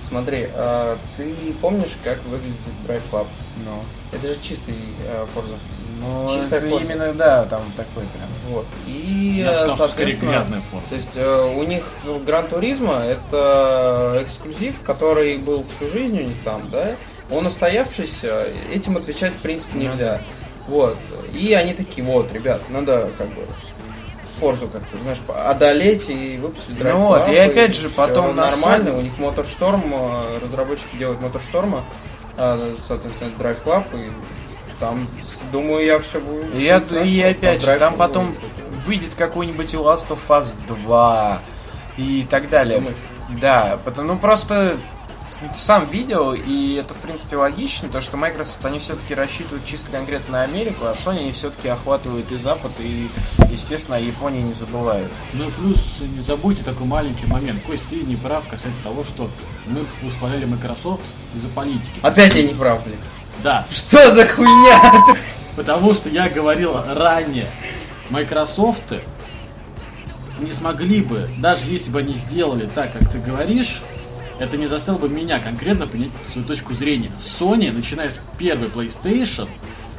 Смотри, а, ты помнишь, как выглядит Drive Club? Ну. No. Это же чистый э, Forza. Ну, Чистая это именно, да, там такой прям. Вот. И, сказал, соответственно, то есть э, у них Гран Туризма это эксклюзив, который был всю жизнь у них там, да, он устоявшийся, этим отвечать в принципе нельзя. Вот. И они такие, вот, ребят, надо как бы Форзу как-то, знаешь, одолеть и выпустили Drive Ну вот, и опять же, потом нормально, у них Motorstorm, э, разработчики делают Motorstorm, а, соответственно, Drive Club, и там, думаю, я все будет. И, я- хорошо. и опять же, там потом будет выйдет какой-нибудь Last of Us 2 и так далее. Думаешь? Да, потому, ну просто ты сам видел, и это, в принципе, логично, то, что Microsoft, они все-таки рассчитывают чисто конкретно на Америку, а Sony они все-таки охватывают и Запад, и, естественно, о Японии не забывают. Ну и плюс не забудьте такой маленький момент. Кость, ты не прав касательно того, что мы восхваляли Microsoft из-за политики. Опять я не прав, блин. Да, Что за хуйня? потому что я говорил ранее, Microsoft не смогли бы, даже если бы они сделали так, как ты говоришь, это не заставило бы меня конкретно принять свою точку зрения. Sony, начиная с первой PlayStation,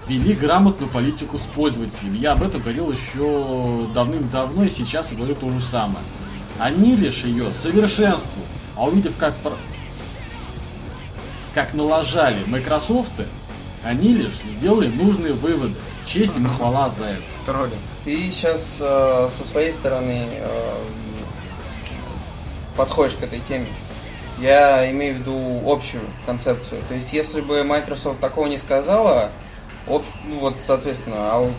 вели грамотную политику с пользователями. Я об этом говорил еще давным-давно, и сейчас говорю то же самое. Они лишь ее совершенствуют. А увидев, как, как налажали Microsoft, они лишь сделали нужные выводы. Честь им и хвала за это. Тролли. Ты сейчас э, со своей стороны э, подходишь к этой теме. Я имею в виду общую концепцию. То есть, если бы Microsoft такого не сказала, об- ну вот, соответственно, а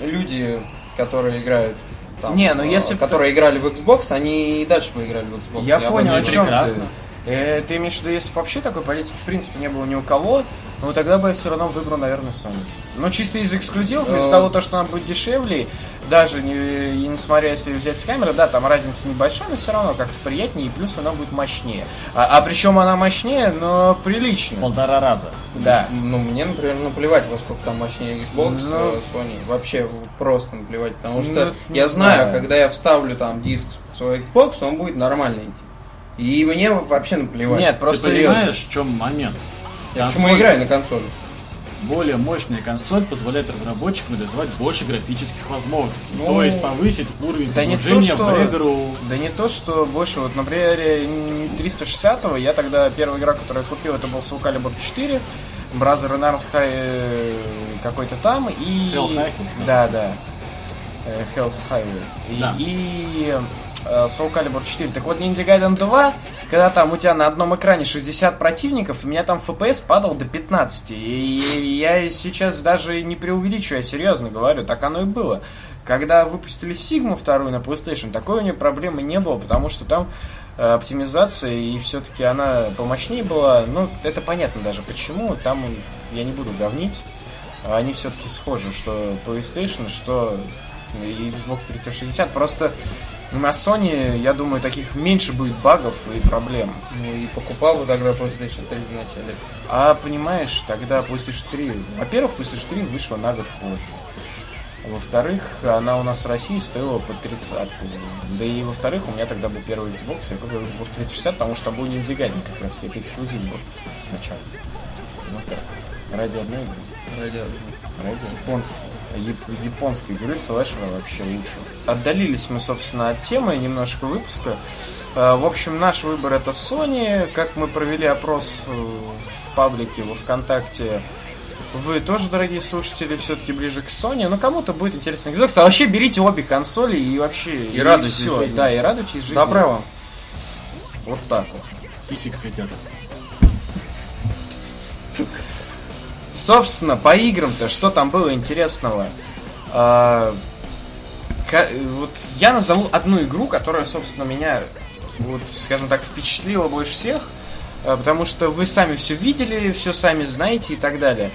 люди, которые играют там, Не, ну э, если б которые играли в Xbox, они и дальше бы играли в Xbox. Я бы понял, о чем ты. Э, ты имеешь в виду, если бы вообще такой политики в принципе не было ни у кого, ну тогда бы я все равно выбрал, наверное, Sony. Но чисто из эксклюзивов, из Э. того, то, что она будет дешевле, даже не, и несмотря если взять с камеры, да, там разница небольшая, но все равно как-то приятнее, и плюс она будет мощнее. А, а причем она мощнее, но прилично. Полтора раза. Да. Ну, мне, например, наплевать, во сколько там мощнее Xbox, Ну. э, Sony. Вообще просто наплевать. Потому что Ну, я не знаю, знаю. когда я вставлю там диск в свой Xbox, он будет нормально идти. И мне вообще наплевать. Нет, Ты просто понимаешь, в чем момент? Я почему Консоль- играю на консоли? Более мощная консоль позволяет разработчикам реализовать больше графических возможностей. Ну, то есть повысить уровень да не то, загружения что- в игру. Да не то, что больше, вот, например, 360 я тогда первая игра, которую я купил, это был Soul Calibur 4, Brother in Arms High э, какой-то там, и... Hell's Highway, да. Да. Э, Hell's Highway. И, Да. и э, Soul Calibur 4. Так вот, Ninja Gaiden 2, когда там у тебя на одном экране 60 противников, у меня там FPS падал до 15. И я сейчас даже не преувеличиваю, я серьезно говорю, так оно и было. Когда выпустили Sigma вторую на PlayStation, такой у нее проблемы не было, потому что там э, оптимизация и все-таки она помощнее была. Ну, это понятно даже почему. Там я не буду говнить. Они все-таки схожи, что PlayStation, что Xbox 360. Просто на Sony, я думаю, таких меньше будет багов и проблем. Ну и покупал бы тогда PlayStation 3 в начале. А понимаешь, тогда PlayStation 3... Во-первых, PlayStation 3 вышла на год позже. Во-вторых, она у нас в России стоила по 30 Да и во-вторых, у меня тогда был первый Xbox, я купил Xbox 360, потому что был Gaiden как раз, это эксклюзив был сначала. Ну так, ради одной игры. Ради Ради японцев. яп- японской игры слэшера вообще лучше. Отдалились мы, собственно, от темы немножко выпуска. Э, В общем, наш выбор это Sony. Как мы провели опрос э, в паблике, во ВКонтакте, вы тоже, дорогие слушатели, все-таки ближе к Sony. Ну, кому-то будет интересно Xbox. А вообще берите обе консоли и вообще... И радуйтесь всё. жизни. Да, и радуйтесь жизни. Добра вам. Вот так вот. Сисик хотят. Собственно, по играм-то, что там было интересного? Вот я назову одну игру, которая, собственно, меня, вот, скажем так, впечатлила больше всех, а, потому что вы сами все видели, все сами знаете и так далее.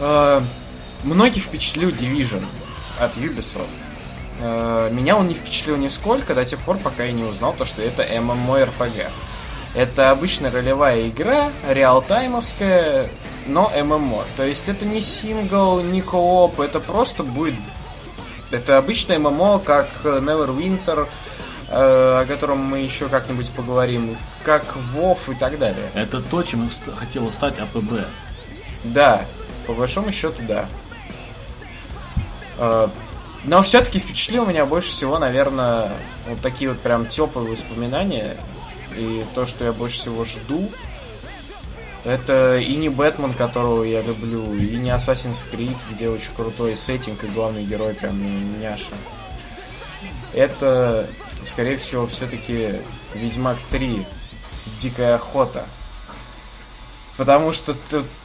А, Многих впечатлил Division от Ubisoft. А, Меня он не впечатлил нисколько до тех пор, пока я не узнал то, что это MMORPG. Это обычная ролевая игра, реалтаймовская, но ММО. То есть это не сингл, не кооп, это просто будет... Это обычное ММО, как Neverwinter, э, о котором мы еще как-нибудь поговорим, как WoW и так далее. Это то, чем хотела стать АПБ. Да, по большому счету, да. Э, Но все-таки впечатлил меня больше всего, наверное, вот такие вот прям теплые воспоминания. И то, что я больше всего жду. Это и не Бэтмен, которого я люблю, и не Assassin's Creed, где очень крутой сеттинг и главный герой прям няша. Это, скорее всего, все-таки Ведьмак 3. Дикая охота. Потому что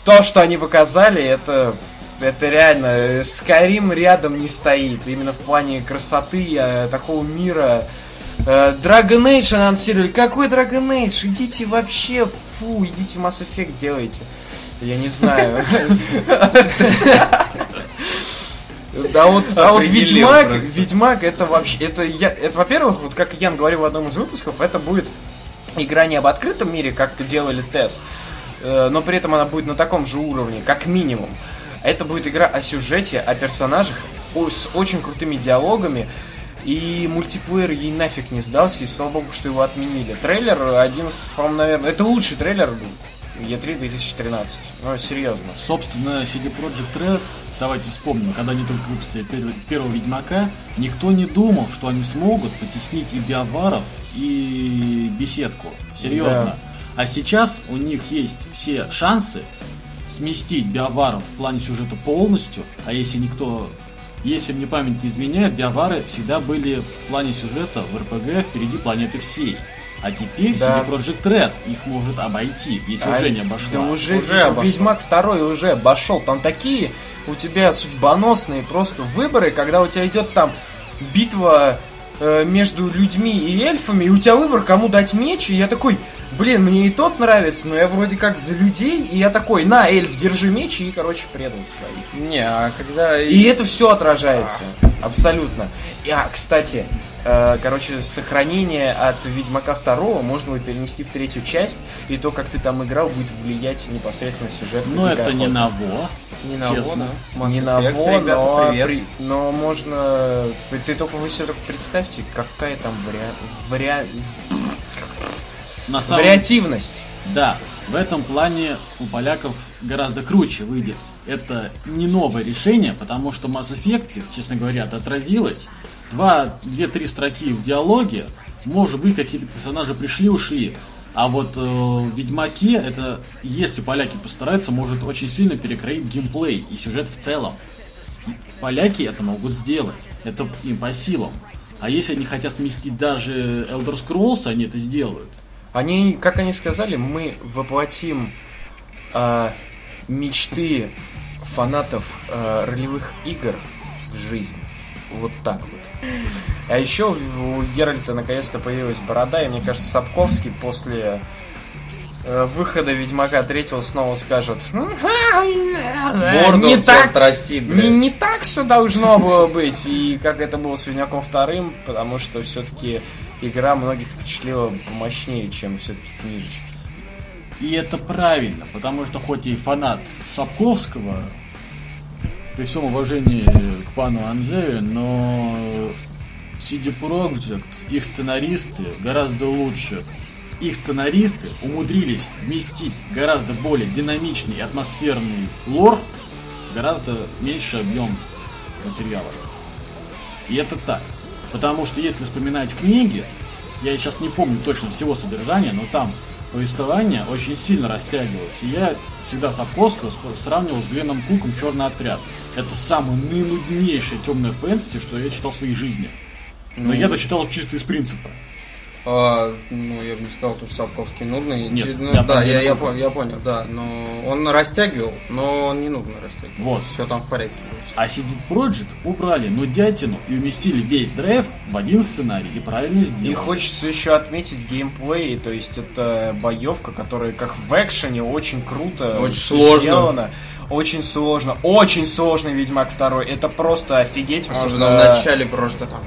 то, что они показали, это это реально, Скайрим рядом не стоит, именно в плане красоты э, такого мира. Э, Dragon Age анонсировали. Какой Dragon Age? Идите вообще, фу, идите Mass Effect делайте. Я не знаю. Да вот, а вот Ведьмак, Ведьмак это вообще, это, я, это во-первых, вот как Ян говорил в одном из выпусков, это будет игра не об открытом мире, как делали Тесс, э, но при этом она будет на таком же уровне, как минимум. Это будет игра о сюжете, о персонажах, с очень крутыми диалогами. И мультиплеер ей нафиг не сдался, и слава богу, что его отменили. Трейлер один, по-моему, наверное, это лучший трейлер E3 2013. Ну, серьезно. Собственно, CD Projekt Red, давайте вспомним, когда они только выпустили первого, первого Ведьмака, никто не думал, что они смогут потеснить и биоваров, и беседку. Серьезно. Да. А сейчас у них есть все шансы сместить биоваров в плане сюжета полностью, а если никто, если мне память не изменяет, биовары всегда были в плане сюжета в РПГ впереди планеты всей. А теперь да. CD Project Red их может обойти, если а, уже не обошла. Да уже, уже обошла. Ведьмак 2 уже обошел. Там такие у тебя судьбоносные просто выборы, когда у тебя идет там битва между людьми и эльфами, и у тебя выбор, кому дать меч, и я такой, блин, мне и тот нравится, но я вроде как за людей, и я такой, на, эльф, держи меч, и, короче, предал своих. Не, а когда... И это все отражается, абсолютно. И, а, кстати, э, короче, сохранение от Ведьмака 2 можно будет перенести в третью часть, и то, как ты там играл, будет влиять непосредственно на сюжет. Ну, это не на во. Не на честно. Во, не на во, но, при, но можно... Ты только вы себе только представьте, какая там вариант... Вариант на самом... Вариативность. Да, в этом плане у поляков гораздо круче выйдет. Это не новое решение, потому что Mass Effect, честно говоря, отразилось. Два, две-три строки в диалоге, может быть, какие-то персонажи пришли, ушли. А вот э, в Ведьмаке это, если поляки постараются, может очень сильно перекроить геймплей и сюжет в целом. Поляки это могут сделать. Это им по силам. А если они хотят сместить даже Elder Scrolls, они это сделают. Они, как они сказали, мы воплотим э, мечты фанатов э, ролевых игр в жизнь. Вот так вот. А еще у Геральта наконец-то появилась борода, и мне кажется, Сапковский после э, выхода Ведьмака третьего снова скажет Борду не так, отрастит, не, не так все должно было быть, и как это было с Ведьмаком вторым, потому что все-таки игра многих впечатлила мощнее, чем все-таки книжечки. И это правильно, потому что хоть и фанат Сапковского, при всем уважении к пану Анзею, но CD Projekt, их сценаристы гораздо лучше. Их сценаристы умудрились вместить гораздо более динамичный и атмосферный лор, гораздо меньше объем материала. И это так. Потому что если вспоминать книги, я сейчас не помню точно всего содержания, но там повествование очень сильно растягивалось. И я всегда Сапковского сравнивал с Гленом Куком «Черный отряд». Это самое наинуднейшее темное фэнтези, что я читал в своей жизни. Но ну, я дочитал чисто из принципа. А, ну, я бы не сказал, что Сапковский нудный. Нет, ну, я да, я, я, понял, я понял, да. Но он растягивал, но он не нудно растягивал. Вот. Все там в порядке. А CD Projekt убрали нудятину и уместили весь драйв в один сценарий и правильно сделали. И хочется еще отметить геймплей, то есть это боевка, которая как в экшене очень круто очень сложно. сделана. Очень сложно, очень сложный Ведьмак 2. Это просто офигеть. Он же в начале просто там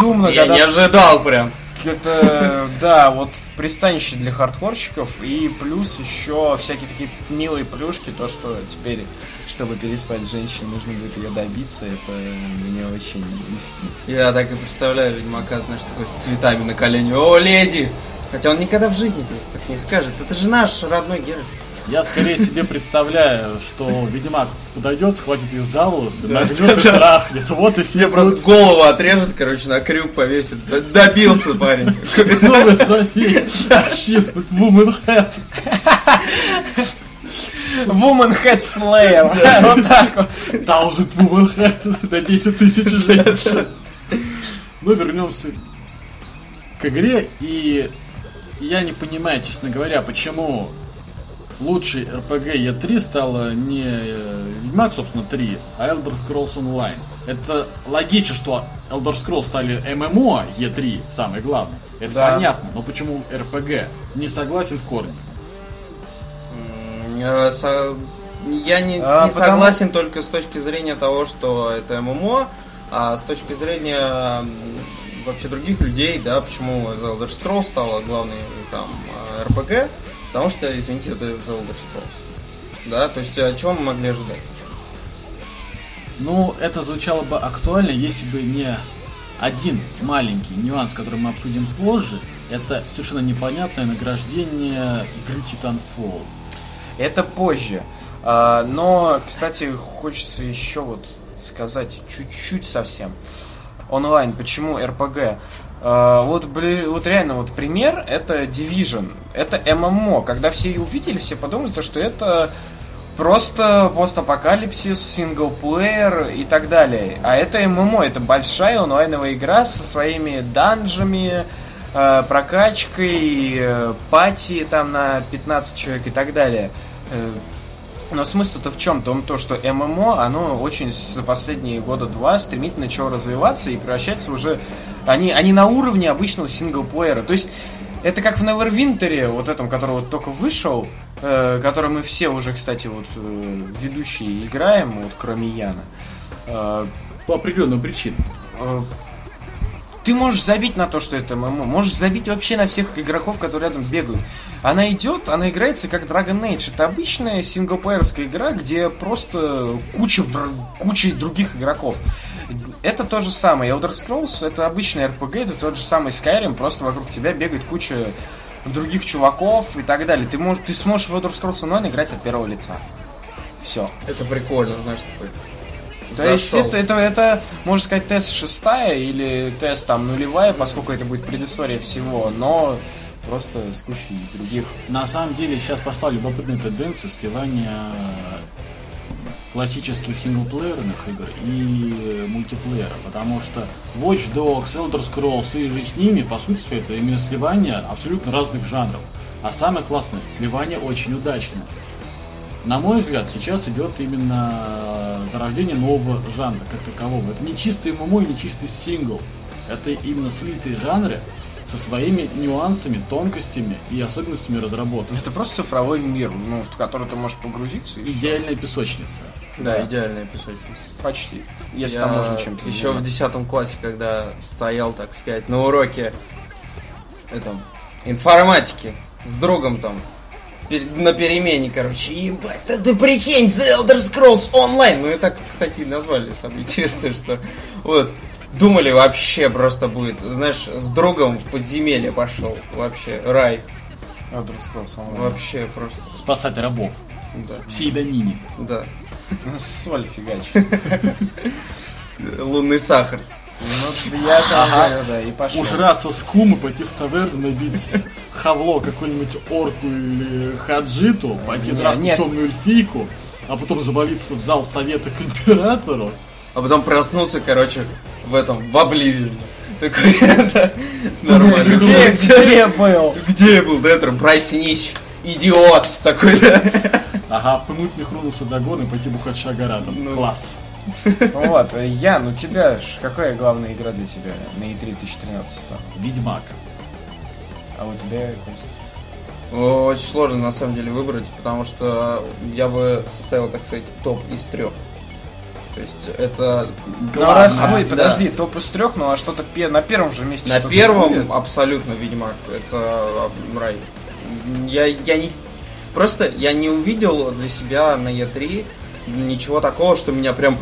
безумно. Я не ожидал прям это, (laughs) да, вот пристанище для хардкорщиков, и плюс еще всякие такие милые плюшки, то, что теперь, чтобы переспать с женщиной, нужно будет ее добиться, это мне очень льстит. Я так и представляю Ведьмака, знаешь, такой с цветами на колене. О, леди! Хотя он никогда в жизни так не скажет. Это же наш родной Геральт. Я скорее себе представляю, что Ведьмак подойдет, схватит ее за волосы, нагнет и трахнет. Вот и все Мне просто голову отрежет, короче, на крюк повесит. Добился парень. Новый трофей. Achievement Woman Head. Woman Head Slayer. Вот так вот. Thousand Woman Head. На 10 тысяч женщин. Ну, вернемся к игре. И я не понимаю, честно говоря, почему лучший RPG E3 стала не э, Ведьмак, собственно, 3, а Elder Scrolls Online. Это логично, что Elder Scrolls стали MMO E3, самое главное. Это Да. понятно, но почему RPG? Не согласен в корне. Э, Я не, А, не потому- согласен только с точки зрения того, что это ММО, а с точки зрения вообще других людей, да, почему The Elder Scrolls стала главной там э, РПГ, потому что, извините, это The Elder Scrolls. Да, то есть, о чем мы могли ожидать? Ну, это звучало бы актуально, если бы не один маленький нюанс, который мы обсудим позже. Это совершенно непонятное награждение игры Titanfall. Это позже. А, Но, кстати, хочется еще вот сказать чуть-чуть совсем. Онлайн, почему РПГ? А, Вот, бли- вот реально вот пример, это Division. Это ММО. Когда все ее увидели, все подумали, то, что это просто постапокалипсис, синглплеер и так далее. А это ММО, это большая онлайновая игра со своими данжами, э, прокачкой, э, пати там на 15 человек и так далее. Э, Но смысл-то в чем? Том, то, что ММО, оно очень за последние года два стремительно начало развиваться и превращается уже... Они, они на уровне обычного синглплеера. То есть, это как в Neverwinter, вот этом, который вот только вышел, э, который мы все уже, кстати, вот э, ведущие играем, вот кроме Яна. Э, По определенным причинам. э, ты можешь забить на то, что это ММО, можешь забить вообще на всех игроков, которые рядом бегают. Она идет, она играется как Dragon Age. Это обычная синглплеерская игра, где просто куча, куча других игроков. Это то же самое. Elder Scrolls это обычный RPG, это тот же самый Skyrim, просто вокруг тебя бегает куча других чуваков и так далее. Ты, можешь, ты сможешь в Elder Scrolls Online играть от первого лица. Все. Это прикольно, знаешь, такой. То есть Зашел. это, это, это, можно сказать, тест шестая или тест там нулевая, поскольку это будет предыстория всего, но просто с кучей других. На самом деле сейчас пошла любопытная тенденция сливания классических синглплеерных игр и мультиплеера, потому что Watch Dogs, Elder Scrolls и же с ними, по сути, это именно сливание абсолютно разных жанров. А самое классное, сливание очень удачное. На мой взгляд, сейчас идет именно зарождение нового жанра как такового. Это не чистый ММО не чистый сингл. Это именно слитые жанры со своими нюансами, тонкостями и особенностями разработки. Это просто цифровой мир, ну, в который ты можешь погрузиться. Идеальная песочница. Да, идеальная песочница. Почти. Если Я там можно чем-то еще в заниматься. десятом классе, когда стоял, так сказать, на уроке этом, информатики с другом там на перемене, короче, ебать, да ты прикинь, The Elder Scrolls Online, ну и так, кстати, и назвали, самое (laughs) интересное, что вот, думали вообще просто будет, знаешь, с другом в подземелье пошел, вообще, рай, Scrolls Online. вообще просто, Спасать рабов. да, В Сейдонине. да, Соль фигачит. лунный сахар. Ну, я говорю, да, и пошел. Ужраться с кумы, пойти в таверну, набить хавло какую-нибудь орку или хаджиту, пойти драться темную эльфийку, а потом завалиться в зал совета к императору. А потом проснуться, короче, в этом, в Обливине. Такой, (laughs) да, нормально. Где, где я был? Где я был до этого? Проснись, идиот такой, да. Ага, пнуть Михрунуса Дагон и пойти бухать шагаратом. Ну. Класс. Вот, Ян, у тебя ж какая главная игра для тебя на E3 2013 стала? Ведьмак. А у тебя? Очень сложно, на самом деле, выбрать, потому что я бы составил, так сказать, топ из трех. То есть это Ну раз, А, ой, да. подожди, топ из трех, ну а что-то на первом же месте на первом будет? абсолютно Ведьмак. Это а, рай. Я, я не... Просто я не увидел для себя на Е3 ничего такого, что меня прям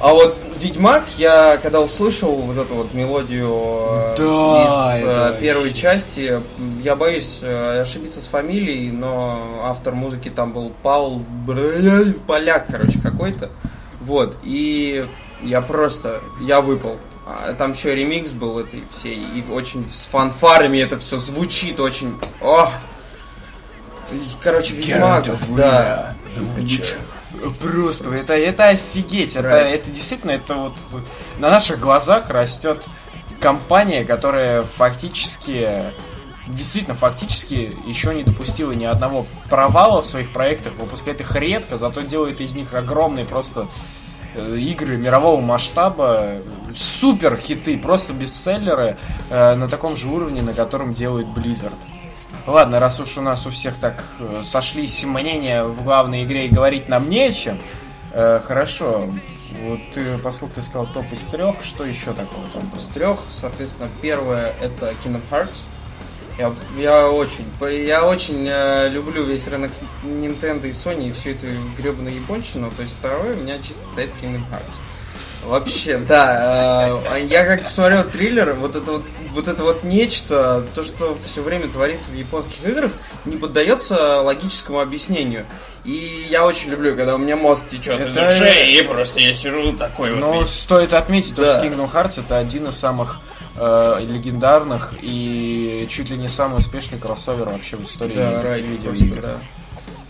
А вот Ведьмак, я когда услышал вот эту вот мелодию э, Да, из э, это первой части, я боюсь э, ошибиться с фамилией, но автор музыки там был Паул Бр- Поляк, короче, какой-то. Вот, и я просто, я выпал. А Там еще ремикс был этой всей, и очень с фанфарами это все звучит очень. О! Короче, Ведьмак, да. Просто, это, это офигеть, это, Right. это действительно, это вот на наших глазах растет компания, которая фактически, действительно, фактически еще не допустила ни одного провала в своих проектах, выпускает их редко, зато делает из них огромные просто э, игры мирового масштаба, супер хиты, просто бестселлеры э, на таком же уровне, на котором делает Blizzard. Ладно, раз уж у нас у всех так э, сошлись мнения в главной игре и говорить нам не о чем, э, хорошо. Вот ты, поскольку ты сказал топ из трех, что еще такого было? С трех, соответственно, первое это Kingdom Hearts. Я, я очень, я очень э, люблю весь рынок Nintendo и Sony и всю эту гребаную япончину. То есть второе у меня чисто стоит Kingdom Hearts. Вообще, да. э, я как посмотрел триллер, вот это вот, вот это вот нечто, то, что все время творится в японских играх, не поддается логическому объяснению. И я очень люблю, когда у меня мозг течет из Это- ушей, и просто я сижу такой вот. Ну, весь. стоит отметить, то, Да. что Kingdom Hearts это один из самых э, легендарных и чуть ли не самый успешный кроссовер вообще в истории Да, видеоигр. да.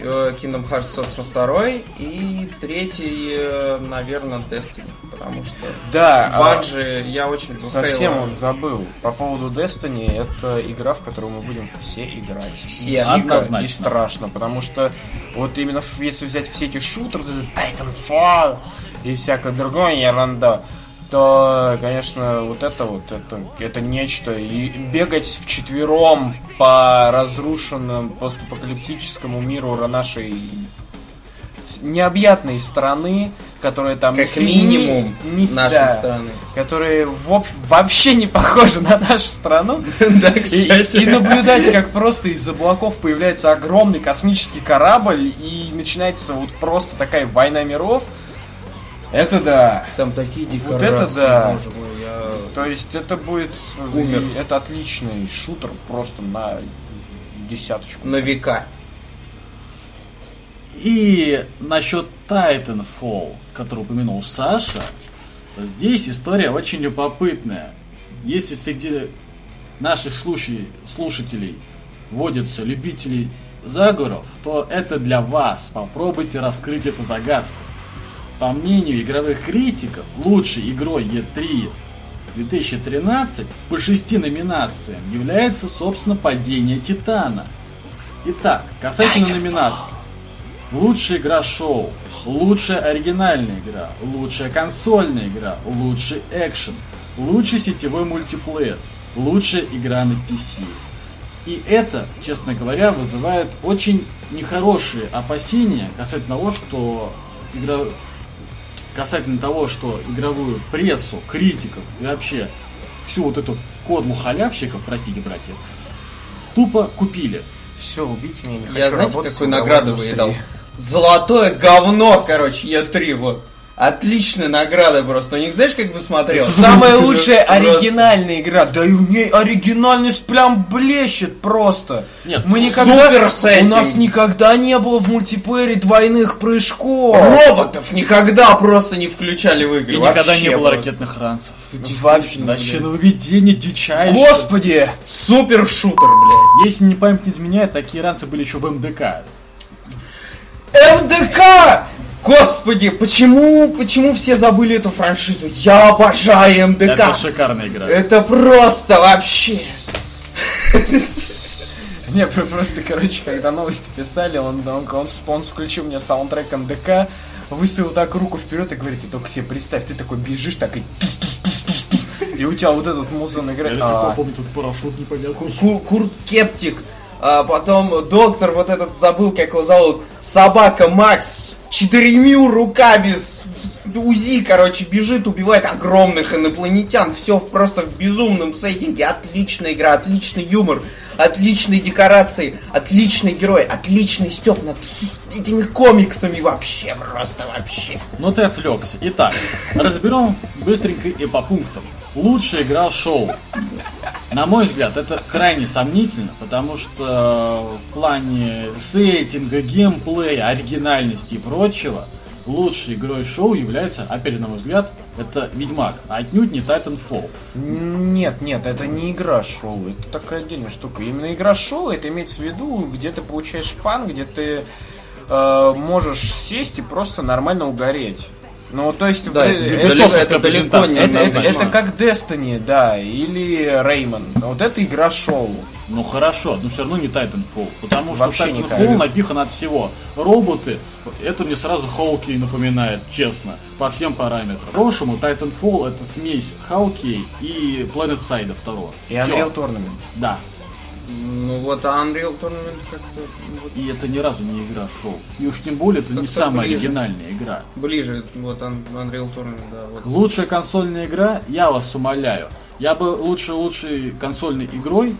Э, Kingdom Hearts, собственно, второй. И третий, э, наверное, Destiny. Потому что Да, а- Банжи я очень люблю. Совсем Halo. вот забыл. По поводу Destiny, это игра, в которую мы будем все играть. Все. Дико Однозначно. и страшно, потому что вот именно если взять все эти шутеры, Titanfall и всякое другое ерунда, то, конечно, вот это вот, это, это нечто. И бегать вчетвером по разрушенному постапокалиптическому миру нашей необъятной страны, которая там Как ни- минимум ни- нашей да, страны. которые в об- вообще не похожи на нашу страну. (laughs) Да, И, кстати. и наблюдать, как просто из облаков появляется огромный космический корабль и начинается вот просто такая война миров. Это да. Там такие Вот декорации, это да. мой, я... То есть это будет... Умер. Это отличный шутер просто на десяточку. На века. И насчет Titanfall, который упомянул Саша, то здесь история очень любопытная. Если среди наших слушай- слушателей водятся любители заговоров, то это для вас. Попробуйте раскрыть эту загадку. По мнению игровых критиков, лучшей игрой E3 2013 по шести номинациям является, собственно, «Падение Титана». Итак, касательно номинаций. Лучшая игра шоу, лучшая оригинальная игра, лучшая консольная игра, лучший экшен, лучший сетевой мультиплеер, лучшая игра на PC. И это, честно говоря, вызывает очень нехорошие опасения касательно того, что игра... касательно того, что игровую прессу, критиков и вообще всю вот эту кодлу халявщиков, простите, братья, тупо купили. Все, убить меня, не хочу Я знаете, какую награду индустрии. выедал? Золотое говно, короче, Е3, вот. Отличная награда просто. У них знаешь, как бы смотрел? Самая лучшая оригинальная игра. Да и у ней оригинальность прям блещет просто. Нет, мы никогда, супер у нас никогда не было в мультиплеере двойных прыжков. Роботов никогда просто не включали в игры. И никогда Вообще не было просто. ракетных ранцев. Вообще, Вообще нововведение дичайшее. Господи! Супер шутер, блядь. Если не память не изменяет, такие ранцы были еще в МДК. МДК! Господи, почему, почему все забыли эту франшизу? Я обожаю МДК. Это шикарная игра. Это просто вообще. Не, про- просто, короче, когда новости писали, он, он, он, он включил мне саундтрек МДК, выставил так руку вперед и говорит, ты только себе представь, ты такой бежишь, так и... И у тебя вот этот музон Я играет. сих А, помню, тут парашют непонятный. Ку- Курт Кептик. А потом доктор вот этот забыл, как его зовут. Собака Макс с четырьмя руками с, с УЗИ, короче, бежит, убивает огромных инопланетян. Все просто в безумном сеттинге. Отличная игра, отличный юмор. отличные декорации, отличный герой, отличный степ над этими комиксами вообще, просто вообще. Но ты отвлекся. Итак, разберем быстренько и по пунктам. Лучшая игра шоу. На мой взгляд, это крайне сомнительно, потому что в плане сеттинга, геймплея, оригинальности и прочего, лучшей игрой шоу является, опять же, на мой взгляд, это Ведьмак, а отнюдь не Titanfall. Нет, нет, это не игра шоу, это такая отдельная штука. Именно игра шоу, это имеется в виду, где ты получаешь фан, где ты э, можешь сесть и просто нормально угореть. Ну, то есть, Да, это, это, это далеко не это- это- это как Destiny, да, или Rayman. Вот это игра шоу. Ну хорошо, но все равно не Titanfall. Потому что Вообще Titanfall напихан от всего. Роботы, это мне сразу Хауки напоминает, честно, по всем параметрам. По-хорошему, Titanfall это смесь Хауки и Planet Side второго. И Всё. Unreal Tournament. Да. Ну вот Unreal Tournament как-то ну, вот, И это ни разу не игра шоу. И уж тем более это не самая ближе. оригинальная игра. ближе, вот Un- Unreal Tournament, да. Вот. Лучшая консольная игра, я вас умоляю. Я бы лучше лучшей консольной игрой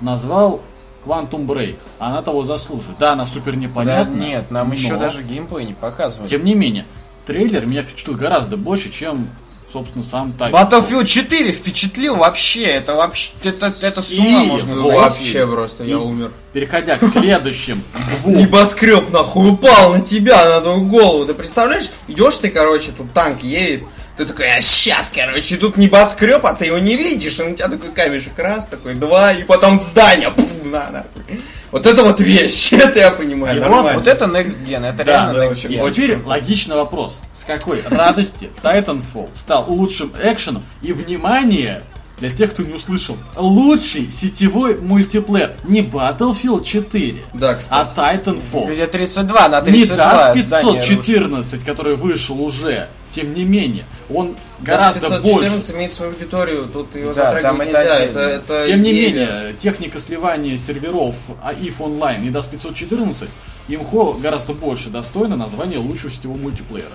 назвал Quantum Break. Она того заслуживает. Да, она супер Да, непонятна. нет, нам но- еще даже геймплей не показывали. Тем не менее, трейлер меня впечатлил гораздо больше, чем, собственно, сам Titanfall. Battlefield 4 впечатлил вообще, это вообще, это, это с ума И можно сойти. Вообще просто, я И- умер. Переходя к следующим. (laughs) Небоскреб нахуй упал на тебя, на твою голову. Ты представляешь, идешь ты, короче, тут танк едет, ты такой, а сейчас, короче, тут небоскреб, а ты его не видишь, и на тебя такой камешек раз, такой два, и потом здание, пф, на, нахуй. Вот это вот вещь, (laughs) это я понимаю, И вот-. Вот это Next Gen, это Да, реально да, Next Gen. И теперь логичный вопрос. С какой радости Titanfall стал лучшим экшеном и, внимание, для тех, кто не услышал, лучший сетевой мультиплеер. Не Battlefield 4, Да, а. Titanfall. Где 32 на Не 32 даст здание рушит. 514, который вышел уже. Тем не менее, он гораздо 514 больше. имеет свою аудиторию, тут его Да, затрагивать там это нельзя. отдельно. Это, это Тем не идея. менее, техника сливания серверов AIF Online и DAS 514 имхо гораздо больше достойно названия лучшего сетевого мультиплеера,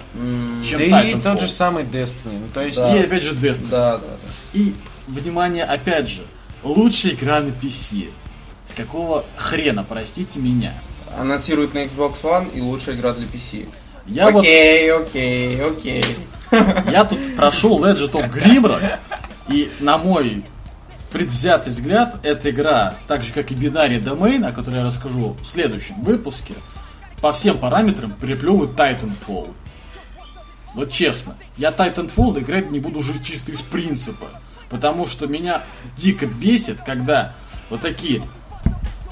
чем Да и Titanfall. тот же самый Destiny. Ну, то есть, Да. И опять же Destiny. Да, да, да. И, внимание, опять же, лучшая игра на PC. С какого хрена, простите меня? Анонсируют на Xbox One и лучшая игра для PC. Я вот, окей, окей, окей. (laughs) я тут прошел Legend of Grimrock, и на мой предвзятый взгляд, эта игра, так же как и бинарий Domain, о которой я расскажу в следующем выпуске, по всем параметрам переплевывает Titanfall. Вот честно, я Titanfall играть не буду уже чисто из принципа. Потому что меня дико бесит, когда вот такие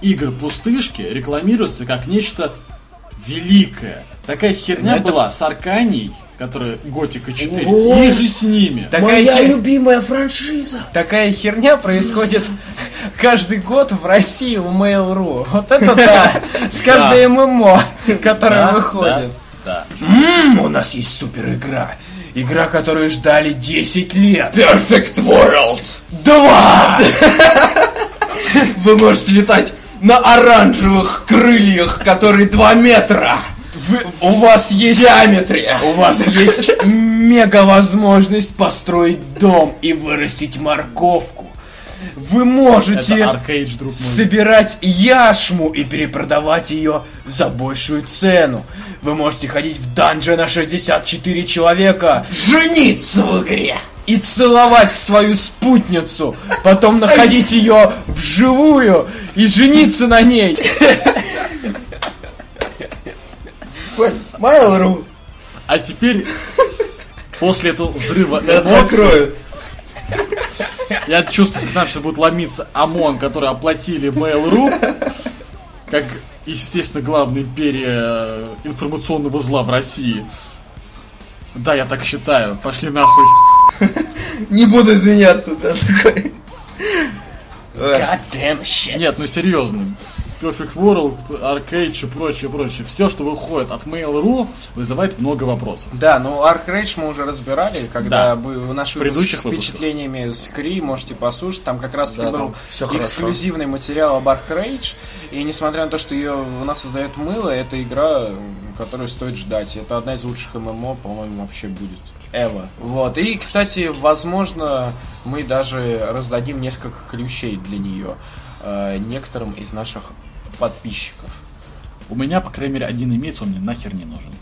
игры-пустышки рекламируются как нечто великое. Такая херня Это- была с Арканией, которая Готика 4, О! и же с ними. Такая, Моя хер- любимая франшиза. такая херня происходит каждый год в России у Mail.ru. Вот это да! (laughs) С каждой ММО, которая выходит. Да, у нас есть супер игра. Игра, которую ждали 10 лет. Perfect World. Два! (laughs) Вы можете летать на оранжевых крыльях, которые 2 метра Вы- у вас в есть диаметре. У вас есть мега возможность построить дом и вырастить морковку. Вы можете Аркейдж, друг мой. собирать яшму и перепродавать ее за большую цену. Вы можете ходить в данжи на 64 человека Жениться в игре. И целовать свою спутницу, потом находить ее вживую и жениться на ней. Mail.ru. А теперь, после этого взрыва эмоций, закроют. я чувствую, как нам сейчас будет ломиться ОМОН, который оплатили Mail.ru, как, естественно, главная империя информационного зла в России. Да, я так считаю. Пошли нахуй. (laughs) Не буду извиняться, да, такой. God damn shit. Нет, ну серьезно. Perfect World, Arcade и прочее, прочее. Все, что выходит от Mail.ru, вызывает много вопросов. Да, ну Ark Rage мы уже разбирали, когда Да. был наш В выпуск предыдущих с впечатлениями с Кри, можете послушать, там как раз Да, был там всё хорошо. эксклюзивный материал об Ark Rage, и несмотря на то, что ее у нас создает мыло, это игра, которую стоит ждать. Это одна из лучших ММО, по-моему, вообще будет. Эва. Вот. И, кстати, возможно, мы даже раздадим несколько ключей для нее. э, некоторым из наших подписчиков. У меня, по крайней мере, один имеется, он мне нахер не нужен.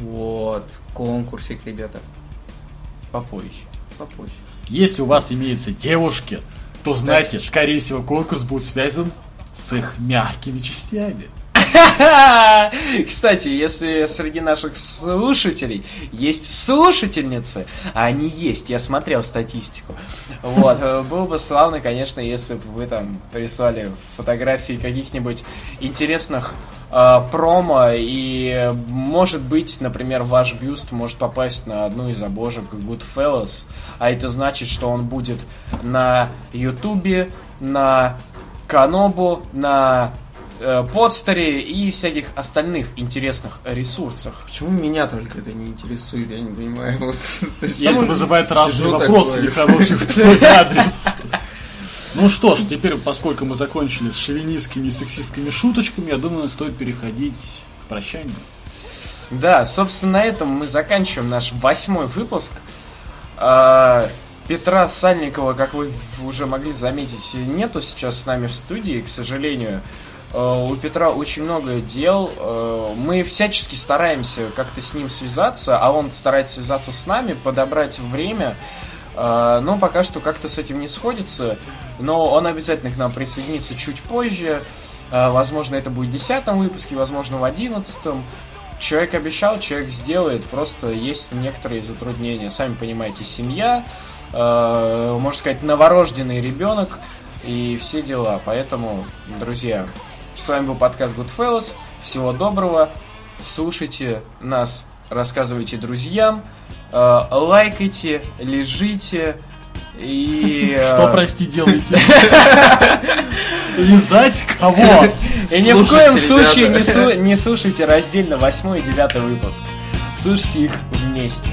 Вот, конкурсик, ребята. Попозже. Попозже. Если у вас имеются девушки, то Кстати. знаете, скорее всего, конкурс будет связан с их мягкими частями. (laughs) Кстати, если среди наших слушателей есть слушательницы, а они есть, я смотрел статистику, вот, э, было бы славно, конечно, если бы вы там прислали фотографии каких-нибудь интересных э, промо, и, может быть, например, ваш бюст может попасть на одну из обложек Goodfellas, а это значит, что он будет на Ютубе, на Канобу, на подстере и всяких остальных интересных ресурсах. Почему меня только это не интересует, я не понимаю. (laughs) Вот. Есть вызывает разные вопросы такой. нехорошие в твой адрес. Ну что ж, теперь, поскольку мы закончили с шовинистскими и сексистскими шуточками, я думаю, стоит переходить к прощанию. Да, собственно, на этом мы заканчиваем наш восьмой выпуск. А, Петра Сальникова, как вы уже могли заметить, нету сейчас с нами в студии, к сожалению. А, У Петра очень много дел. А, Мы всячески стараемся как-то с ним связаться, а он старается связаться с нами, подобрать время. А, Но пока что как-то с этим не сходится. Но он обязательно к нам присоединится чуть позже. Возможно, это будет в десятом выпуске, возможно, в одиннадцатом. Человек обещал, человек сделает, просто есть некоторые затруднения. Сами понимаете, семья, э, можно сказать, новорожденный ребенок и все дела. Поэтому, друзья, с вами был подкаст Goodfellas. Всего доброго. Слушайте нас, рассказывайте друзьям, э, лайкайте, лежите и... э, Что, прости, делаете? Лизать кого? И ни в коем случае не, слу- не слушайте раздельно 8 и 9 выпуск. Слушайте их вместе.